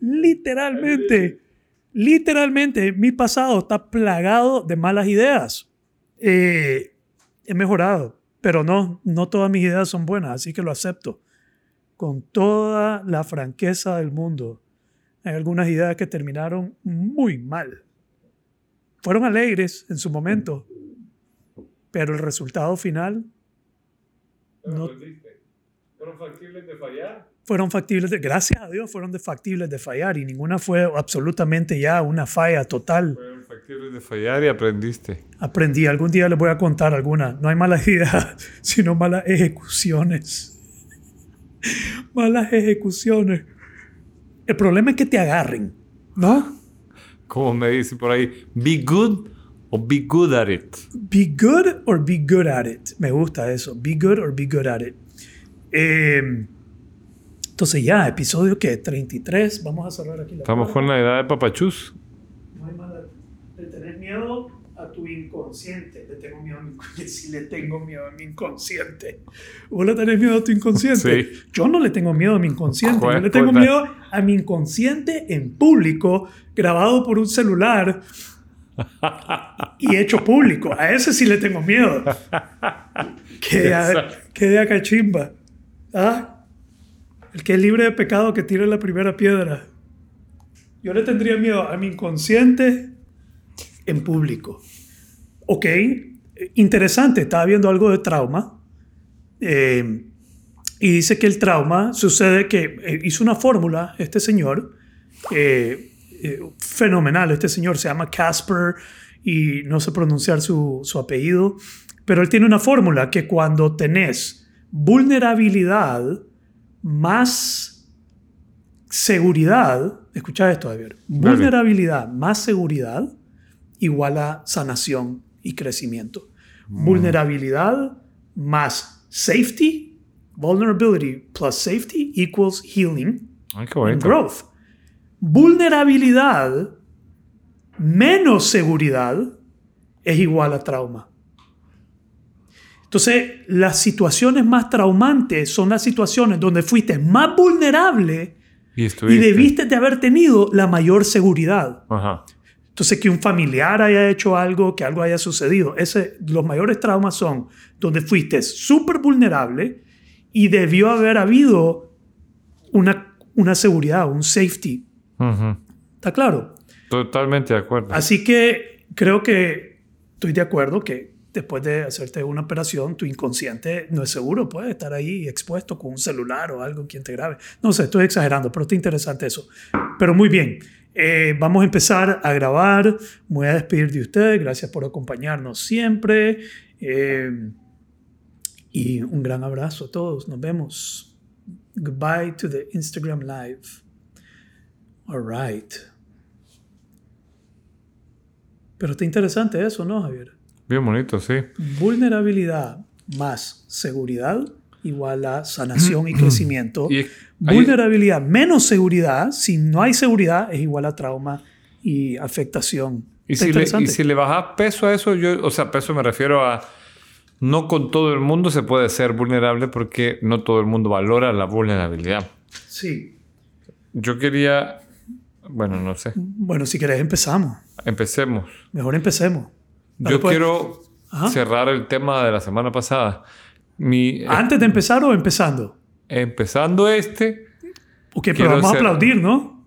literalmente, literalmente, mi pasado está plagado de malas ideas. Eh, he mejorado, pero no, no todas mis ideas son buenas, así que lo acepto con toda la franqueza del mundo. Hay algunas ideas que terminaron muy mal. Fueron alegres en su momento, pero el resultado final no, ¿Fueron factibles de fallar? Fueron factibles de, gracias a Dios, fueron de factibles de fallar y ninguna fue absolutamente ya una falla total. Fueron factibles de fallar y aprendiste. Aprendí, algún día les voy a contar alguna. No hay malas ideas, sino malas ejecuciones. malas ejecuciones. El problema es que te agarren, ¿no? Como me dice por ahí, be good o be good at it. Be good or be good at it. Me gusta eso. Be good or be good at it. Eh, entonces ya, episodio que 33. Vamos a cerrar aquí la Estamos con la edad de papachus. No hay mala. Le tenés miedo a tu inconsciente. Le tengo miedo a mi inconsciente. Sí, le tengo miedo a mi inconsciente. ¿Vos le tenés miedo a tu inconsciente? Sí. Yo no le tengo miedo a mi inconsciente. Yo le tengo miedo a mi inconsciente en público, grabado por un celular y hecho público. A ese sí le tengo miedo. Que de, que de acachimba. ¿Ah? El que es libre de pecado que tire la primera piedra. Yo le tendría miedo a mi inconsciente en público. Ok, interesante, estaba viendo algo de trauma. eh, y dice que el trauma sucede que eh, hizo una fórmula este señor, eh, fenomenal, este señor se llama Casper y no sé pronunciar su, su apellido, pero él tiene una fórmula que cuando tenés vulnerabilidad más seguridad, escucha esto Javier, Dale. vulnerabilidad más seguridad igual a sanación y crecimiento. Vulnerabilidad más safety, vulnerability plus safety equals healing Ay, qué and growth. Vulnerabilidad menos seguridad es igual a trauma. Entonces, las situaciones más traumantes son las situaciones donde fuiste más vulnerable Y y debiste de haber tenido la mayor seguridad. Ajá. Entonces, que un familiar haya hecho algo, que algo haya sucedido. Ese, los mayores traumas son donde fuiste súper vulnerable y debió haber habido una, una seguridad, un safety. Ujú. ¿Está claro? Totalmente de acuerdo. Así que creo que estoy de acuerdo que después de hacerte una operación, tu inconsciente no es seguro, puede estar ahí expuesto con un celular o algo quien te grabe. No sé, estoy exagerando, pero está interesante eso. Pero muy bien, eh, vamos a empezar a grabar. Me voy a despedir de ustedes. Gracias por acompañarnos siempre. Eh, y un gran abrazo a todos. Nos vemos. Goodbye to the Instagram Live. All right. Pero está interesante eso, ¿no, Javier? Bien bonito, sí. Vulnerabilidad más seguridad igual a sanación y crecimiento. Y Vulnerabilidad menos seguridad, si no hay seguridad, es igual a trauma y afectación. Y si, le, y si le bajas peso a eso, yo, o sea, peso me refiero a no con todo el mundo se puede ser vulnerable porque no todo el mundo valora la vulnerabilidad. Sí. Yo quería, bueno, no sé, Bueno, si querés empezamos. empecemos. Mejor empecemos. Dale, Yo pues. quiero Ajá. cerrar el tema de la semana pasada. Mi, ¿Antes de empezar o empezando? empezando este. Ok, pero vamos a aplaudir, ¿no?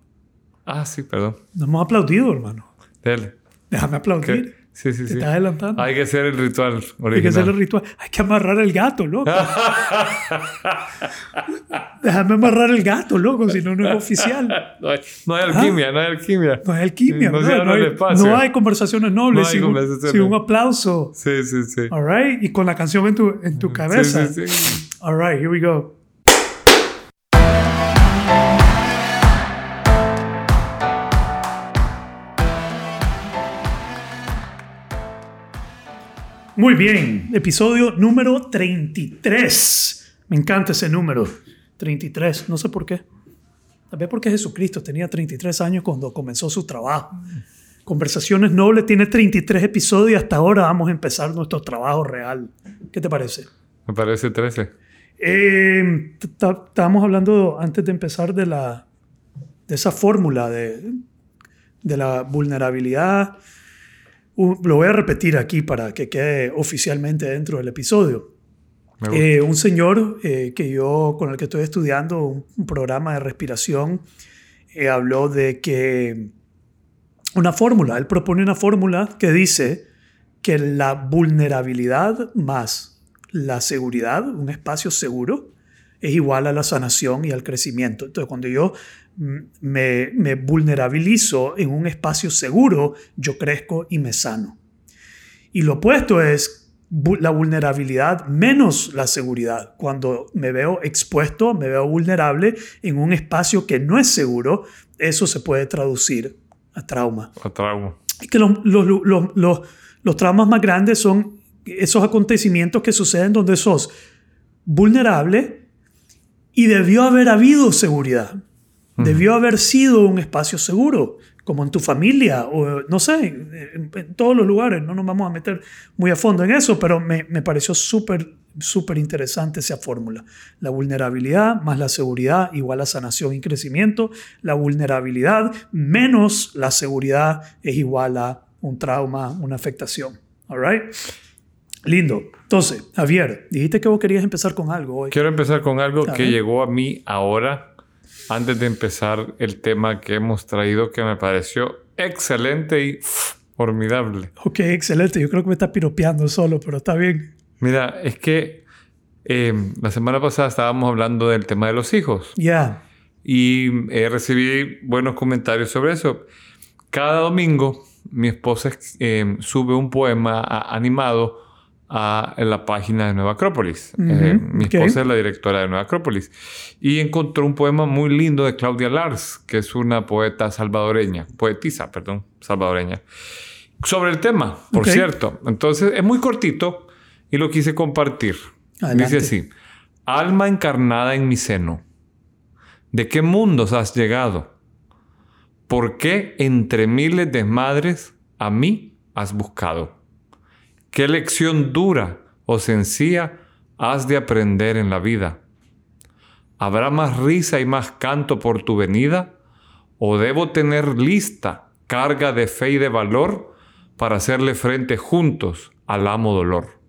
Ah, sí, perdón. No hemos aplaudido, hermano. Dale. Déjame aplaudir. ¿Qué? Sí, sí, Te sí. estás adelantando. Hay que hacer el ritual original. Hay que hacer el ritual. Hay que amarrar el gato, loco. Déjame amarrar el gato, loco, si no, no es oficial. No hay, no hay alquimia, no hay alquimia. No hay alquimia, No se no, hay, espacio. conversaciones nobles No hay sin, un- sin un aplauso. Sí, sí, sí. All right? Y con la canción en tu, en tu cabeza. Sí, sí, sí. All right, here we go. Muy bien, episodio número 33. Me encanta ese número, 33, no sé por qué. Tal vez porque Jesucristo tenía 33 años cuando comenzó su trabajo. Conversaciones Nobles tiene 33 episodios y hasta ahora vamos a empezar nuestro trabajo real. ¿Qué te parece? Me parece 13. Eh, estábamos hablando antes de empezar de la, de esa fórmula de, de la vulnerabilidad. Uh, lo voy a repetir aquí para que quede oficialmente dentro del episodio. Eh, un señor eh, que yo, con el que estoy estudiando un, un programa de respiración, eh, habló de que una fórmula, él propone una fórmula que dice que la vulnerabilidad más la seguridad, un espacio seguro, es igual a la sanación y al crecimiento. Entonces, cuando yo me, me vulnerabilizo en un espacio seguro, yo crezco y me sano. Y lo opuesto es la vulnerabilidad menos la seguridad. Cuando me veo expuesto, me veo vulnerable en un espacio que no es seguro, eso se puede traducir a trauma. A trauma. Y que los, los, los, los, traumas más grandes son esos acontecimientos que suceden donde sos vulnerable y debió haber habido seguridad. Debió haber sido un espacio seguro como en tu familia o no sé, en, todos los lugares. No nos vamos a meter muy a fondo en eso, pero me, me pareció súper, súper interesante esa fórmula. La vulnerabilidad más la seguridad igual a sanación y crecimiento. La vulnerabilidad menos la seguridad es igual a un trauma, una afectación. All right? Lindo. Entonces, Javier, dijiste que vos querías empezar con algo hoy. Quiero empezar con algo que llegó a mí ahora antes de empezar el tema que hemos traído que me pareció excelente y formidable. Ok, excelente. Yo creo que me está piropeando solo, pero está bien. Mira, es que em, la semana pasada estábamos hablando del tema de los hijos. Ya. Y eh, recibí buenos comentarios sobre eso. Cada domingo mi esposa em, sube un poema animado a la página de Nueva Acrópolis. Eh, mi esposa es la directora de Nueva Acrópolis. Y encontró un poema muy lindo de Claudia Lars, que es una poeta salvadoreña, poetisa, perdón, salvadoreña, sobre el tema, por cierto. Entonces, es muy cortito y lo quise compartir. Dice así, alma encarnada en mi seno, ¿de qué mundos has llegado? ¿Por qué entre miles de madres a mí has buscado? ¿Qué lección dura o sencilla has de aprender en la vida? ¿Habrá más risa y más canto por tu venida? ¿O debo tener lista carga de fe y de valor para hacerle frente juntos al amo dolor?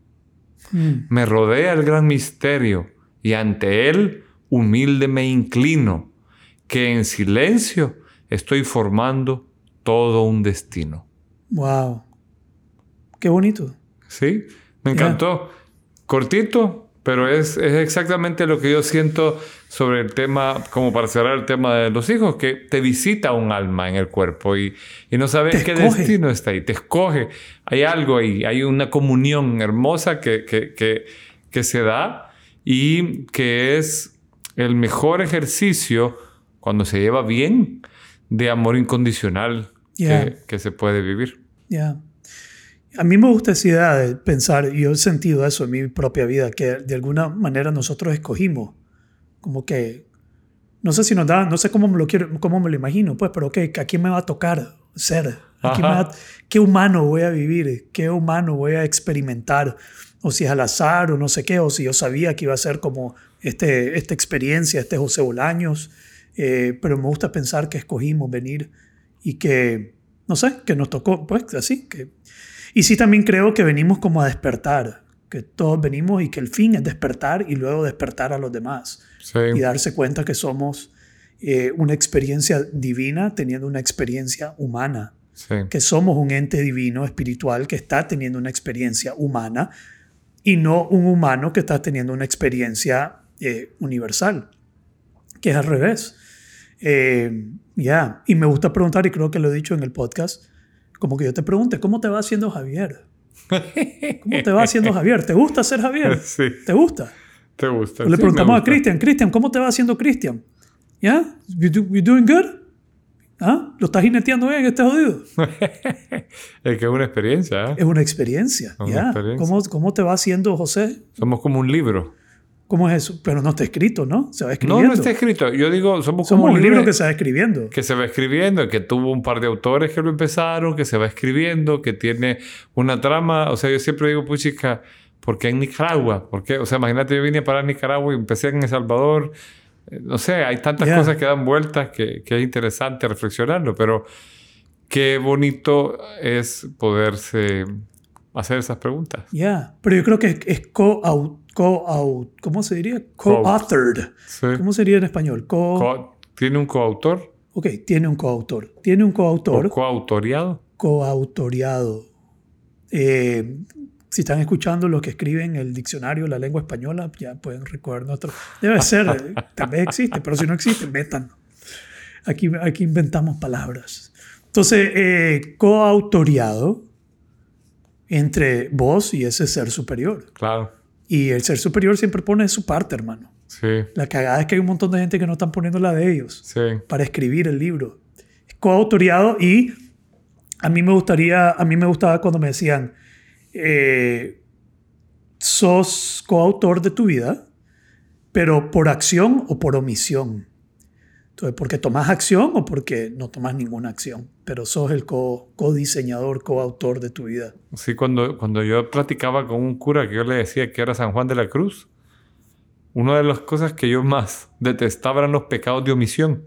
Mm. Me rodea el gran misterio y ante él humilde me inclino, que en silencio estoy formando todo un destino. Wow. Qué bonito. Sí, me encantó. Cortito, pero es, es, exactamente lo que yo siento sobre el tema, como para cerrar el tema de los hijos, que te visita un alma en el cuerpo y, y no sabes qué destino está ahí, te escoge. Hay algo ahí, hay una comunión hermosa que, que, que, que se da y que es el mejor ejercicio cuando se lleva bien de amor incondicional que, que, se puede vivir. Ya. A mí me gusta esa idea de pensar, y yo he sentido eso en mi propia vida, que de alguna manera nosotros escogimos, como que, no sé si nos da, no sé cómo me lo quiero, cómo me lo imagino, pues, pero que ¿a quién me va a tocar ser? ¿Qué humano voy a vivir? ¿Qué humano voy a experimentar? O si es al azar o no sé qué, o si yo sabía que iba a ser como este, esta experiencia, este José Bolaños, eh, pero me gusta pensar que escogimos venir y que, no sé, que nos tocó, pues así, que y sí también creo que venimos como a despertar, que todos venimos y que el fin es despertar y luego despertar a los demás. Y darse cuenta que somos eh, una experiencia divina teniendo una experiencia humana. Que somos un ente divino, espiritual, que está teniendo una experiencia humana y no un humano que está teniendo una experiencia eh, universal, que es al revés. Eh, ya, y me gusta preguntar, y creo que lo he dicho en el podcast, como que yo te pregunte, ¿cómo te va haciendo Javier? ¿Cómo te va haciendo Javier? ¿Te gusta ser Javier? Sí. ¿Te gusta? ¿Te gusta? Le preguntamos a Cristian, Cristian, ¿cómo te va haciendo Cristian? ¿Ya? You, doing good? ¿Ah? ¿Lo estás jineteando bien este jodido? es que es una experiencia. ¿eh? Es una experiencia. ¿ya? ¿Cómo, ¿Cómo te va haciendo José? Somos como un libro. ¿Cómo es eso? Pero no está escrito, ¿no? Se va escribiendo. No, no está escrito. Yo digo, somos, como un libro que se va escribiendo. Que se va escribiendo, que tuvo un par de autores que lo empezaron, que se va escribiendo, que tiene una trama. O sea, yo siempre digo, pues chica, ¿por qué en Nicaragua? ¿Por qué? O sea, imagínate, yo vine para Nicaragua y empecé en El Salvador. eh, no sé, hay tantas cosas que dan vueltas que, que es interesante reflexionarlo, pero qué bonito es poderse hacer esas preguntas. Ya, pero yo creo que es, es co, co ¿cómo se diría? Co-authored. Sí. ¿Cómo sería en español? Co, Co- ¿Tiene un coautor? ok, tiene un coautor. Tiene un coautor. ¿O coautoriado? coautoriado. Eh, si están escuchando lo que escriben el diccionario la lengua española, ya pueden recoger nuestro. Debe ser, eh, tal vez existe, pero si no existe, métanlo. Aquí, aquí inventamos palabras. Entonces, eh, coautoriado entre vos y ese ser superior. Claro. Y el ser superior siempre pone su parte, hermano. Sí, La cagada es que hay un montón de gente que no están poniendo la de ellos sí. para escribir el libro. Es coautoriado y a mí me gustaría, a mí me gustaba cuando me decían, eh, sos coautor de tu vida, pero por acción o por omisión. Entonces, porque tomas acción o porque no tomas ninguna acción, pero sos el co- codiseñador, coautor de tu vida. Sí, cuando, cuando yo platicaba con un cura que yo le decía que era San Juan de la Cruz, una de las cosas que yo más detestaba eran los pecados de omisión.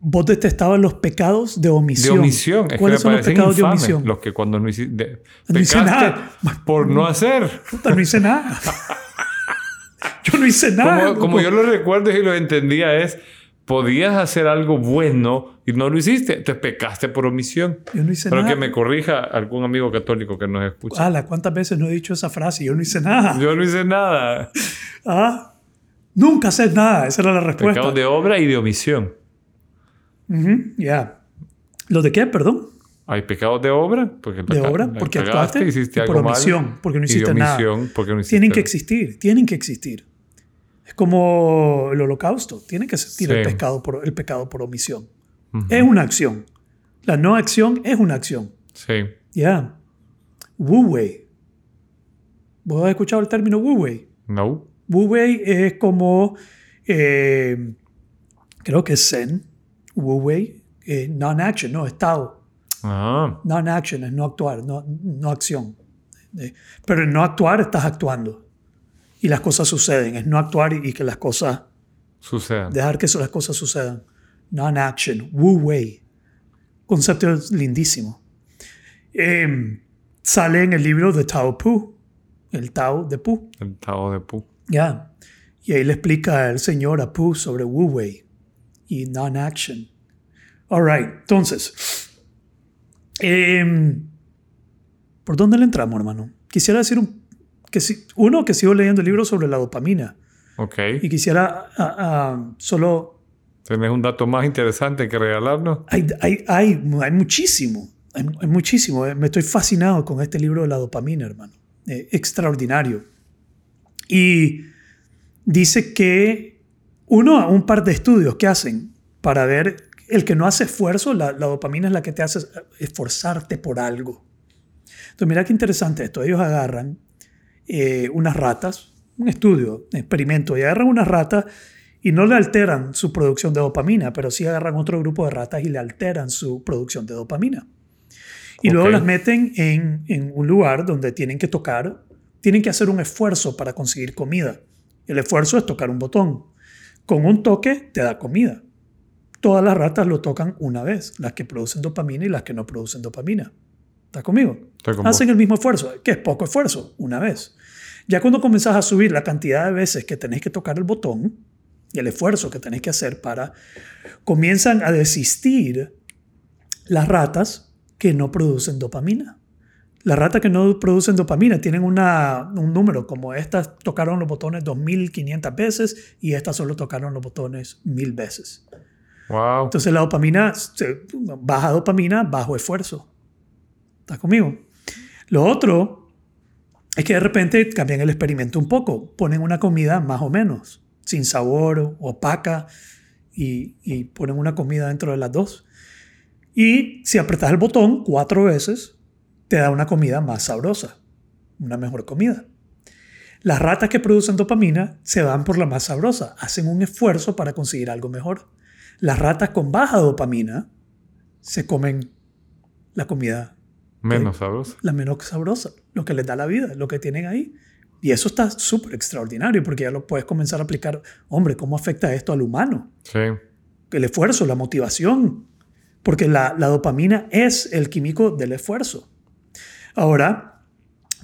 Vos detestabas los pecados de De omisión. omisión. Es que ¿Cuáles son los pecados de infames, omisión? Los que cuando no hiciste... No hice nada. por no hacer. Puta, no hice nada. yo no hice nada. Como, como yo lo recuerdo y lo entendía es, podías hacer algo bueno y no lo hiciste, te pecaste por omisión. Yo no hice Pero nada. que me corrija algún amigo católico que nos escucha. Ala, ¿cuántas veces no he dicho esa frase? Yo no hice nada. Yo no hice nada. Ah, nunca haces nada. Esa era la respuesta. Pecados de obra y de omisión. Ujú, Ya. ¿Lo de qué? Perdón. Hay pecados de obra, porque De obra, porque actuaste. hiciste y por algo mal, omisión, porque no y de hiciste nada. omisión, porque no hiciste Tienen que existir, tienen que existir. Como el holocausto. Tiene que existir el, pecado por, el pecado por omisión. Es una acción. La no acción es una acción. Sí. Ya. Wu Wei. ¿Vos has escuchado el término Wu Wei? No. Wu Wei es como, eh, creo que es Zen, Wu Wei, eh, non-action, no, estado. Ah, Non-action es no actuar, no, no acción. Eh, pero en no actuar estás actuando. Y las cosas suceden, es no actuar y, y que las cosas, sucede. dejar que las cosas sucedan. Non-action, Wu Wei. Concepto lindísimo. Eh, sale en el libro de Tao Pu, el Tao de Pu. El Tao de Pu. Ya. Y ahí le explica el señor a Pu sobre Wu Wei y non-action. All right. Entonces, em, ¿por dónde le entramos, hermano? Quisiera decir un, que si, uno, que sigo leyendo el libro sobre la dopamina Ok. y quisiera ah, ah, solo... ¿Tenés un dato más interesante que regalarnos? Hay, hay, hay, hay muchísimo, hay, hay muchísimo. eh. Me estoy fascinado con este libro de la dopamina, hermano. Eh, extraordinario. Y dice que uno, un par de estudios que hacen para ver el que no hace esfuerzo, la, la dopamina es la que te hace esforzarte por algo. Entonces, mira qué interesante esto. Ellos agarran eh, unas ratas, un estudio, un experimento, y agarran unas ratas y no le alteran su producción de dopamina, pero sí agarran otro grupo de ratas y le alteran su producción de dopamina. Y luego las meten en, en un lugar donde tienen que tocar, tienen que hacer un esfuerzo para conseguir comida. El esfuerzo es tocar un botón. Con un toque te da comida. Todas las ratas lo tocan una vez, las que producen dopamina y las que no producen dopamina. ¿Estás conmigo? Con Hacen vos. el mismo esfuerzo, que es poco esfuerzo, una vez. Ya cuando comenzás a subir la cantidad de veces que tenés que tocar el botón y el esfuerzo que tenés que hacer para, comienzan a desistir las ratas que no producen dopamina. Las ratas que no producen dopamina tienen una, un número, como estas tocaron los botones 2500 veces y estas solo tocaron los botones 1000 veces. Wow. Entonces la dopamina, baja dopamina, bajo esfuerzo. ¿Estás conmigo? Lo otro es que de repente cambian el experimento un poco. Ponen una comida más o menos, sin sabor, opaca, y, y ponen una comida dentro de las dos. Y si apretas el botón cuatro veces, te da una comida más sabrosa, una mejor comida. Las ratas que producen dopamina se van por la más sabrosa, hacen un esfuerzo para conseguir algo mejor. Las ratas con baja dopamina se comen la comida, Menos sabroso. la menos sabrosa, lo que les da la vida, lo que tienen ahí. Y eso está súper extraordinario porque ya lo puedes comenzar a aplicar. Hombre, ¿cómo afecta esto al humano? Sí. El esfuerzo, la motivación. Porque la, la dopamina es el químico del esfuerzo. Ahora,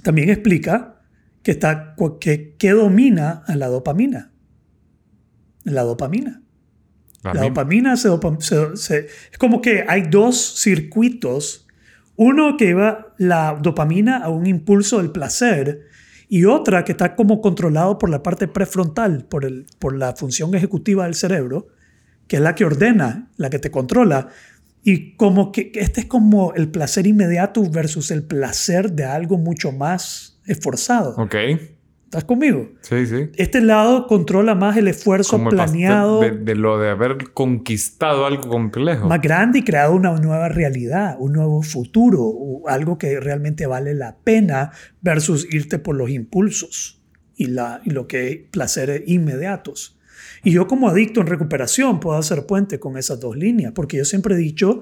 también explica que, está, que, que domina a la dopamina. La dopamina. La dopamina se, dopa- se- se- es como que hay dos circuitos. Uno que lleva la dopamina a un impulso del placer y otra que está como controlado por la parte prefrontal, por, el, por la función ejecutiva del cerebro, que es la que ordena, la que te controla. Y como que este es como el placer inmediato versus el placer de algo mucho más esforzado. Ok. ¿Estás conmigo? Sí, sí. Este lado controla más el esfuerzo Como planeado. de, de lo de haber conquistado algo complejo. más grande y creado una nueva realidad, un nuevo futuro, o algo que realmente vale la pena versus irte por los impulsos y, la, y lo que placeres inmediatos. Y yo como adicto en recuperación puedo hacer puente con esas dos líneas, porque yo siempre he dicho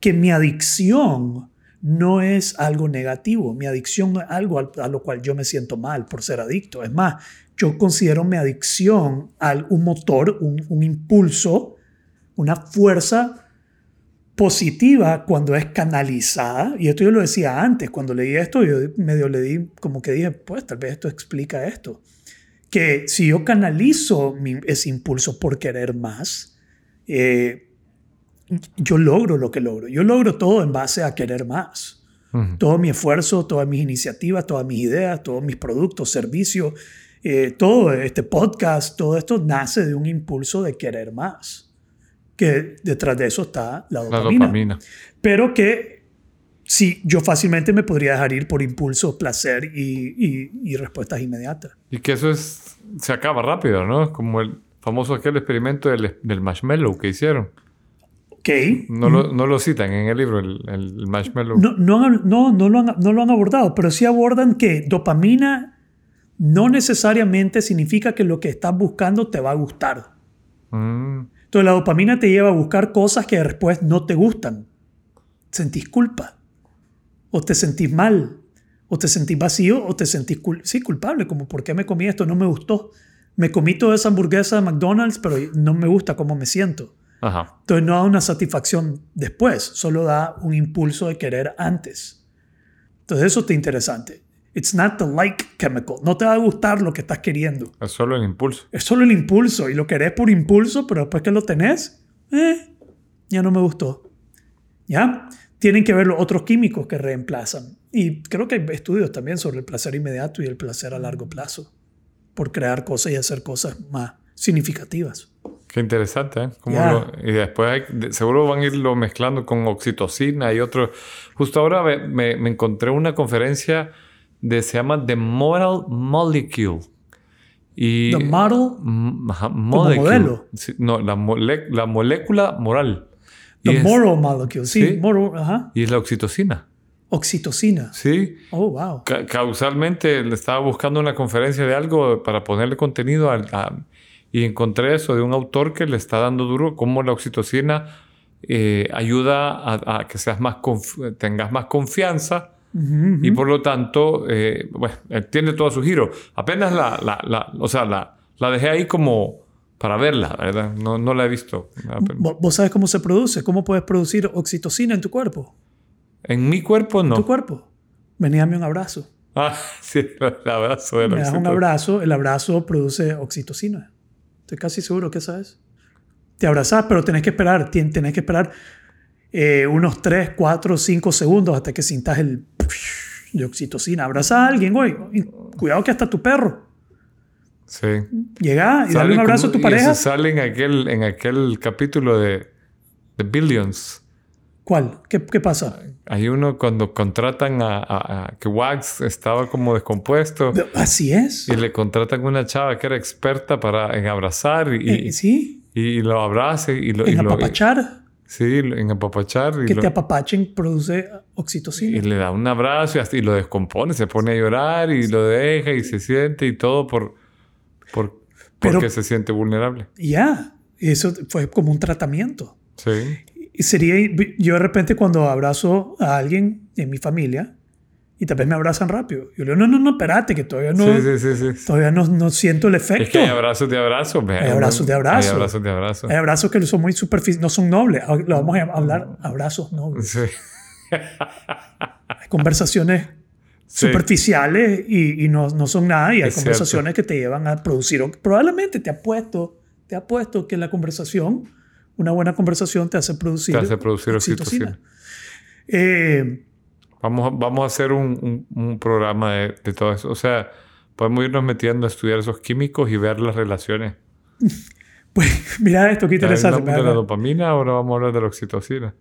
que mi adicción no es algo negativo, mi adicción no es algo al- a lo cual yo me siento mal por ser adicto. Es más, yo considero mi adicción a un motor, un, impulso, una fuerza positiva cuando es canalizada. Y esto yo lo decía antes, cuando leí esto, yo medio le di como que dije, pues tal vez esto explica esto. Que si yo canalizo ese impulso por querer más, eh, yo logro lo que logro. Yo logro todo en base a querer más. Ujú. Todo mi esfuerzo, todas mis iniciativas, todas mis ideas, todos mis productos, servicios, eh, todo este podcast, todo esto nace de un impulso de querer más. Que detrás de eso está la La dopamina. dopamina. Pero que sí, yo fácilmente me podría dejar ir por impulso, placer y, y- y respuestas inmediatas. Y que eso es se acaba rápido, ¿no? Como el famoso aquel experimento del, del marshmallow que hicieron. Ok. No, lo, no lo citan en el libro, el, el marshmallow. No, no, no, no, lo han, no lo han abordado, pero sí abordan que dopamina no necesariamente significa que lo que estás buscando te va a gustar. Mm, Entonces la dopamina te lleva a buscar cosas que después no te gustan. Sentís culpa. O te sentís mal. O te sentís vacío o te sentís cul- sí, culpable. Como, ¿por qué me comí esto? No me gustó. Me comí toda esa hamburguesa de McDonald's, pero no me gusta cómo me siento. Ajá. Entonces no da una satisfacción después, solo da un impulso de querer antes. Entonces eso está interesante. It's not the like chemical. No te va a gustar lo que estás queriendo. Es solo el impulso. Es solo el impulso y lo querés por impulso, pero después que lo tenés, eh, ya no me gustó. ¿Ya? Tienen que ver los otros químicos que reemplazan. Y creo que hay estudios también sobre el placer inmediato y el placer a largo plazo, por crear cosas y hacer cosas más significativas. Qué interesante, ¿eh? Lo- y después hay- seguro van a irlo mezclando con oxitocina y otro. Justo ahora me, me- me encontré una conferencia de se llama The Moral Molecule. Y, The ajá, molecule. modelo. Sí, no, la, mole- la molécula moral. Y the es- moral molecule, sí, Sí. moral, ajá. Y es la oxitocina. Oxitocina. Sí. Oh, wow. Ca- causalmente le estaba buscando una conferencia de algo para ponerle contenido al- a- y encontré eso de un autor que le está dando duro cómo la oxitocina eh, ayuda a, a que seas más tengas más confianza Ujú, y ujú. por lo tanto eh, bueno, tiene todo su giro apenas la, la, la- o sea la, la dejé ahí como para verla verdad no, no la he visto ¿Vo- ¿Vos sabes cómo se produce? ¿Cómo puedes producir oxitocina en tu cuerpo? en mi cuerpo En tu no cuerpo. Vení, dame un abrazo. ah sí el abrazo de la Me das un abrazo, el abrazo produce oxitocina. Estoy casi seguro que sabes. Te abrazas, pero tenés que esperar, tenés que esperar eh, unos 3, 4, 5 segundos hasta que sintas el de oxitocina. Abraza a alguien, güey. Cuidado que hasta tu perro. sí Llega y dale un abrazo a tu pareja. eso sale en aquel, en aquel capítulo de, de Billions. ¿Cuál? ¿Qué, qué pasa? Hay uno cuando contratan a, a- a- que Wax estaba como descompuesto Así es. y le contratan una chava que era experta para en abrazar y, Eh, sí, y lo abrace y lo, y en lo- apapachar. sí, en apapachar y, Que lo- te apapachen produce oxitocina. y le da un abrazo y, hasta- y lo descompone, se pone a llorar y lo deja y se siente y todo por, por Pero- porque se siente vulnerable. Ya, eso fue como un tratamiento. Sí. Y sería, yo de repente cuando abrazo a alguien en mi familia y tal vez me abrazan rápido. Yo le digo, no, no, no, espérate, que todavía no, Sí, sí, sí, todavía no, no siento el efecto. Es que hay abrazos de abrazos. Hay abrazos de abrazos. Hay abrazos de abrazos. Hay abrazos que son muy superficiales, no son nobles. Lo vamos a hablar abrazos nobles. Hay conversaciones superficiales y, y no, no son nada. Y hay Es conversaciones que te llevan a producir. Probablemente te apuesto, te apuesto que la conversación, una buena conversación te hace producir, Te hace producir oxitocina. Eh, Vamos, a- vamos a hacer un, un- un programa de, de todo eso. O sea, podemos irnos metiendo a estudiar esos químicos y ver las relaciones. pues mira esto, qué interesante. hablamos de la dopamina, ahora vamos a hablar de la oxitocina.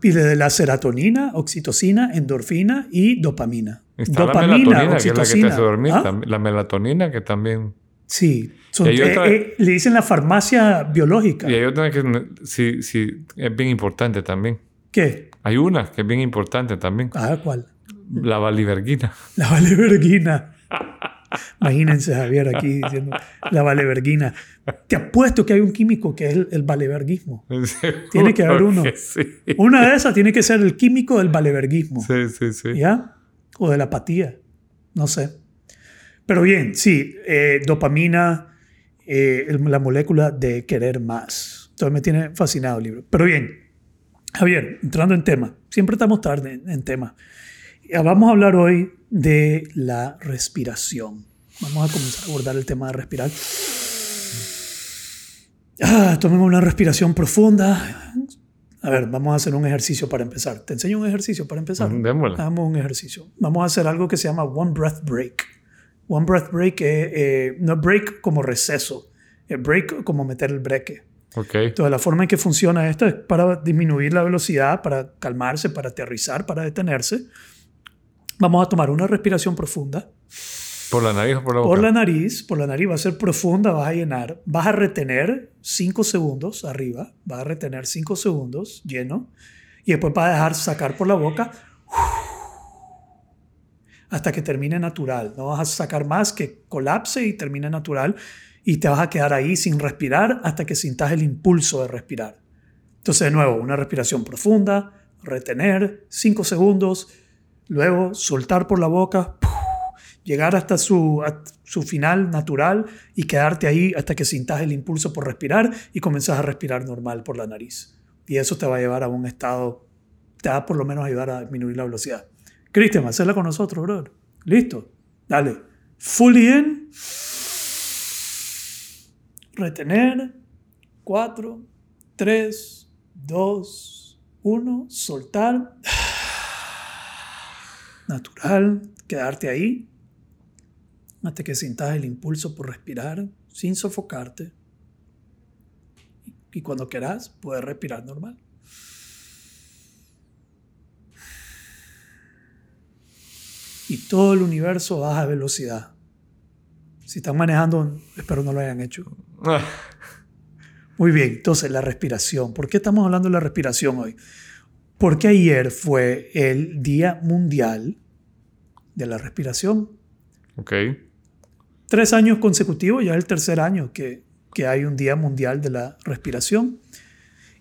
Pide de la serotonina, oxitocina, endorfina y dopamina. Está la melatonina, que es la que te hace dormir. ¿Ah? La melatonina, que también... Sí. Son- Y hay eh, otra- eh, le dicen la farmacia biológica. Y hay otra que sí, sí, es bien importante también. ¿Qué? Hay una que es bien importante también. Ah, ¿cuál? La valiverguina. La valeverguina. Imagínense Javier aquí diciendo la valeverguina. Te apuesto que hay un químico que es el, el valeverguismo. Tiene que haber uno. Que Sí, Una de esas tiene que ser el químico del valeverguismo. sí, sí. sí. ¿Ya? O de la apatía. No sé. Pero bien, sí, eh, dopamina, eh, la molécula de querer más. Entonces me tiene fascinado el libro. Pero bien, Javier, entrando en tema, siempre estamos tarde en, en tema. Vamos a hablar hoy de la respiración. Vamos a comenzar a abordar el tema de respirar. Ah, tomemos una respiración profunda. A ver, vamos a hacer un ejercicio para empezar. ¿Te enseño un ejercicio para empezar? Démosle. Hagamos un ejercicio. Vamos a hacer algo que se llama One Breath Break. One Breath Break es eh, no break como receso, es break como meter el breque. Ok. Entonces, la forma en que funciona esto es para disminuir la velocidad, para calmarse, para aterrizar, para detenerse. Vamos a tomar una respiración profunda. ¿Por la nariz o por la boca? Por la nariz, por la nariz va a ser profunda, vas a llenar, vas a retener 5 segundos arriba, vas a retener 5 segundos lleno y después vas a dejar sacar por la boca hasta que termine natural. No vas a sacar más que colapse y termine natural y te vas a quedar ahí sin respirar hasta que sintas el impulso de respirar. Entonces, de nuevo, una respiración profunda, retener 5 segundos, luego soltar por la boca, llegar hasta su, a su final natural y quedarte ahí hasta que sintas el impulso por respirar y comenzás a respirar normal por la nariz. Y eso te va a llevar a un estado, te va a por lo menos ayudar a disminuir la velocidad. Cristian, hacerla con nosotros, brother. Listo. Dale. Fully in. Retener. 4, 3, 2, 1. Soltar. Natural. Quedarte ahí hasta que sintas el impulso por respirar sin sofocarte. Y cuando quieras, puedes respirar normal. Y todo el universo baja velocidad. Si están manejando, espero no lo hayan hecho. Ah, Muy bien, entonces la respiración. ¿Por qué estamos hablando de la respiración hoy? Porque ayer fue el Día Mundial de la Respiración. ok. tres años consecutivos, ya es el tercer año que, que hay un Día Mundial de la Respiración.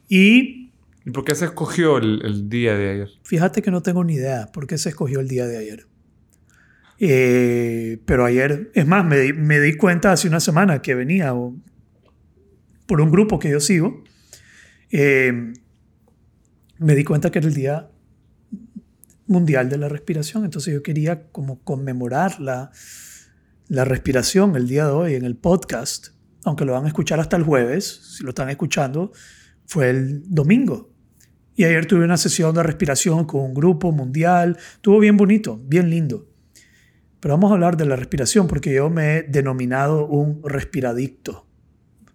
Y ¿Y por qué se escogió el, el día de ayer? fíjate que no tengo ni idea por qué se escogió el día de ayer. Eh, pero ayer, es más, me me di cuenta hace una semana que venía por un grupo que yo sigo, eh, me di cuenta que era el Día Mundial de la Respiración. Entonces yo quería como conmemorar la, la respiración el día de hoy en el podcast, aunque lo van a escuchar hasta el jueves, si lo están escuchando, fue el domingo. Y ayer tuve una sesión de respiración con un grupo mundial, estuvo bien bonito, bien lindo. Pero vamos a hablar de la respiración porque yo me he denominado un respiradicto,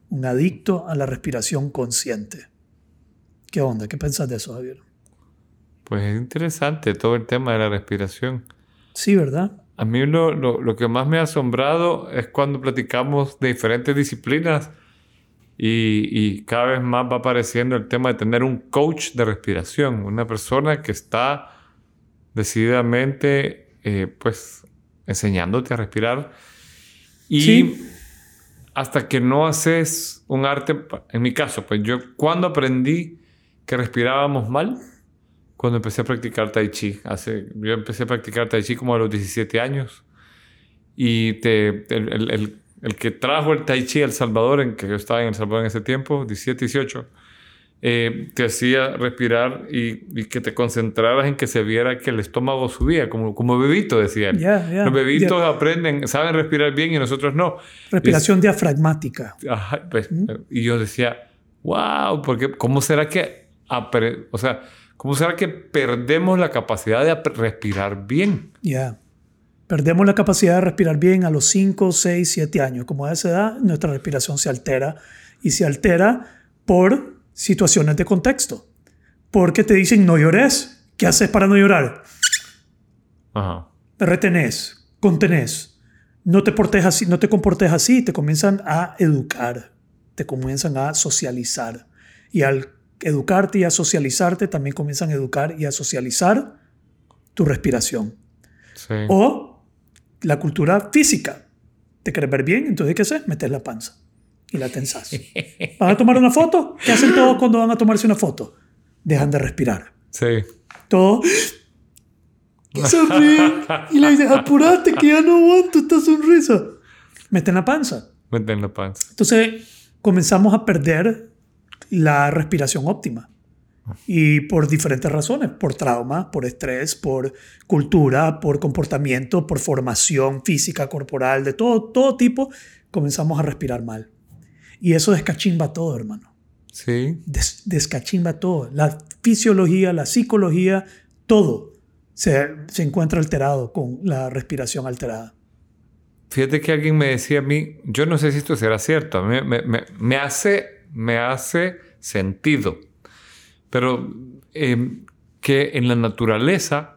un adicto a la respiración consciente. ¿Qué onda? ¿Qué pensás de eso, Javier? Pues es interesante todo el tema de la respiración. Sí, ¿verdad? A mí lo, lo- lo que más me ha asombrado es cuando platicamos de diferentes disciplinas y, y cada vez más va apareciendo el tema de tener un coach de respiración, una persona que está decididamente eh, pues enseñándote a respirar y Sí. hasta que no haces un arte, en mi caso, pues yo cuando aprendí que respirábamos mal, cuando empecé a practicar tai chi. Hace, yo empecé a practicar tai chi como a los 17 años. Y te, el, el, el, el que trajo el tai chi a El Salvador, en que yo estaba en El Salvador en ese tiempo, 17, 18, eh, te hacía respirar y, y, que te concentraras en que se viera que el estómago subía, como, como bebito, decía él. Yeah, yeah, Los bebitos yeah. aprenden, saben respirar bien y nosotros no. Respiración es, diafragmática. Ajá, pues, ¿Mm? Y yo decía, wow, porque ¿cómo será que, o sea, cómo será que perdemos la capacidad de respirar bien? Ya. Yeah. Perdemos la capacidad de respirar bien a los 5, 6, 7 años. Como a esa edad, nuestra respiración se altera y se altera por situaciones de contexto. Porque te dicen no llores. ¿Qué haces para no llorar? Ajá. Retenés, contenés. No te, portes así, no te comportes así. Te comienzan a educar. Te comienzan a socializar. Y al educarte y a socializarte, también comienzan a educar y a socializar tu respiración. Sí. O la cultura física. ¿Te quieres ver bien? Entonces, ¿qué haces? Metes la panza y la tensas. ¿Van a tomar una foto? ¿Qué hacen todos cuando van a tomarse una foto? Dejan de respirar. Sí. Todo. Y sonríen. Y le dicen, apurate que ya no aguanto esta sonrisa. Meten la panza. Meten la panza. Entonces comenzamos a perder la respiración óptima. Y por diferentes razones, por trauma, por estrés, por cultura, por comportamiento, por formación física, corporal, de todo, todo tipo, comenzamos a respirar mal. Y eso descachimba todo, hermano. Sí. Des, descachimba todo. La fisiología, la psicología, todo se, se encuentra alterado con la respiración alterada. Fíjate que alguien me decía a mí, yo no sé si esto será cierto, me, me, me, me hace, me hace sentido pero eh, que en la naturaleza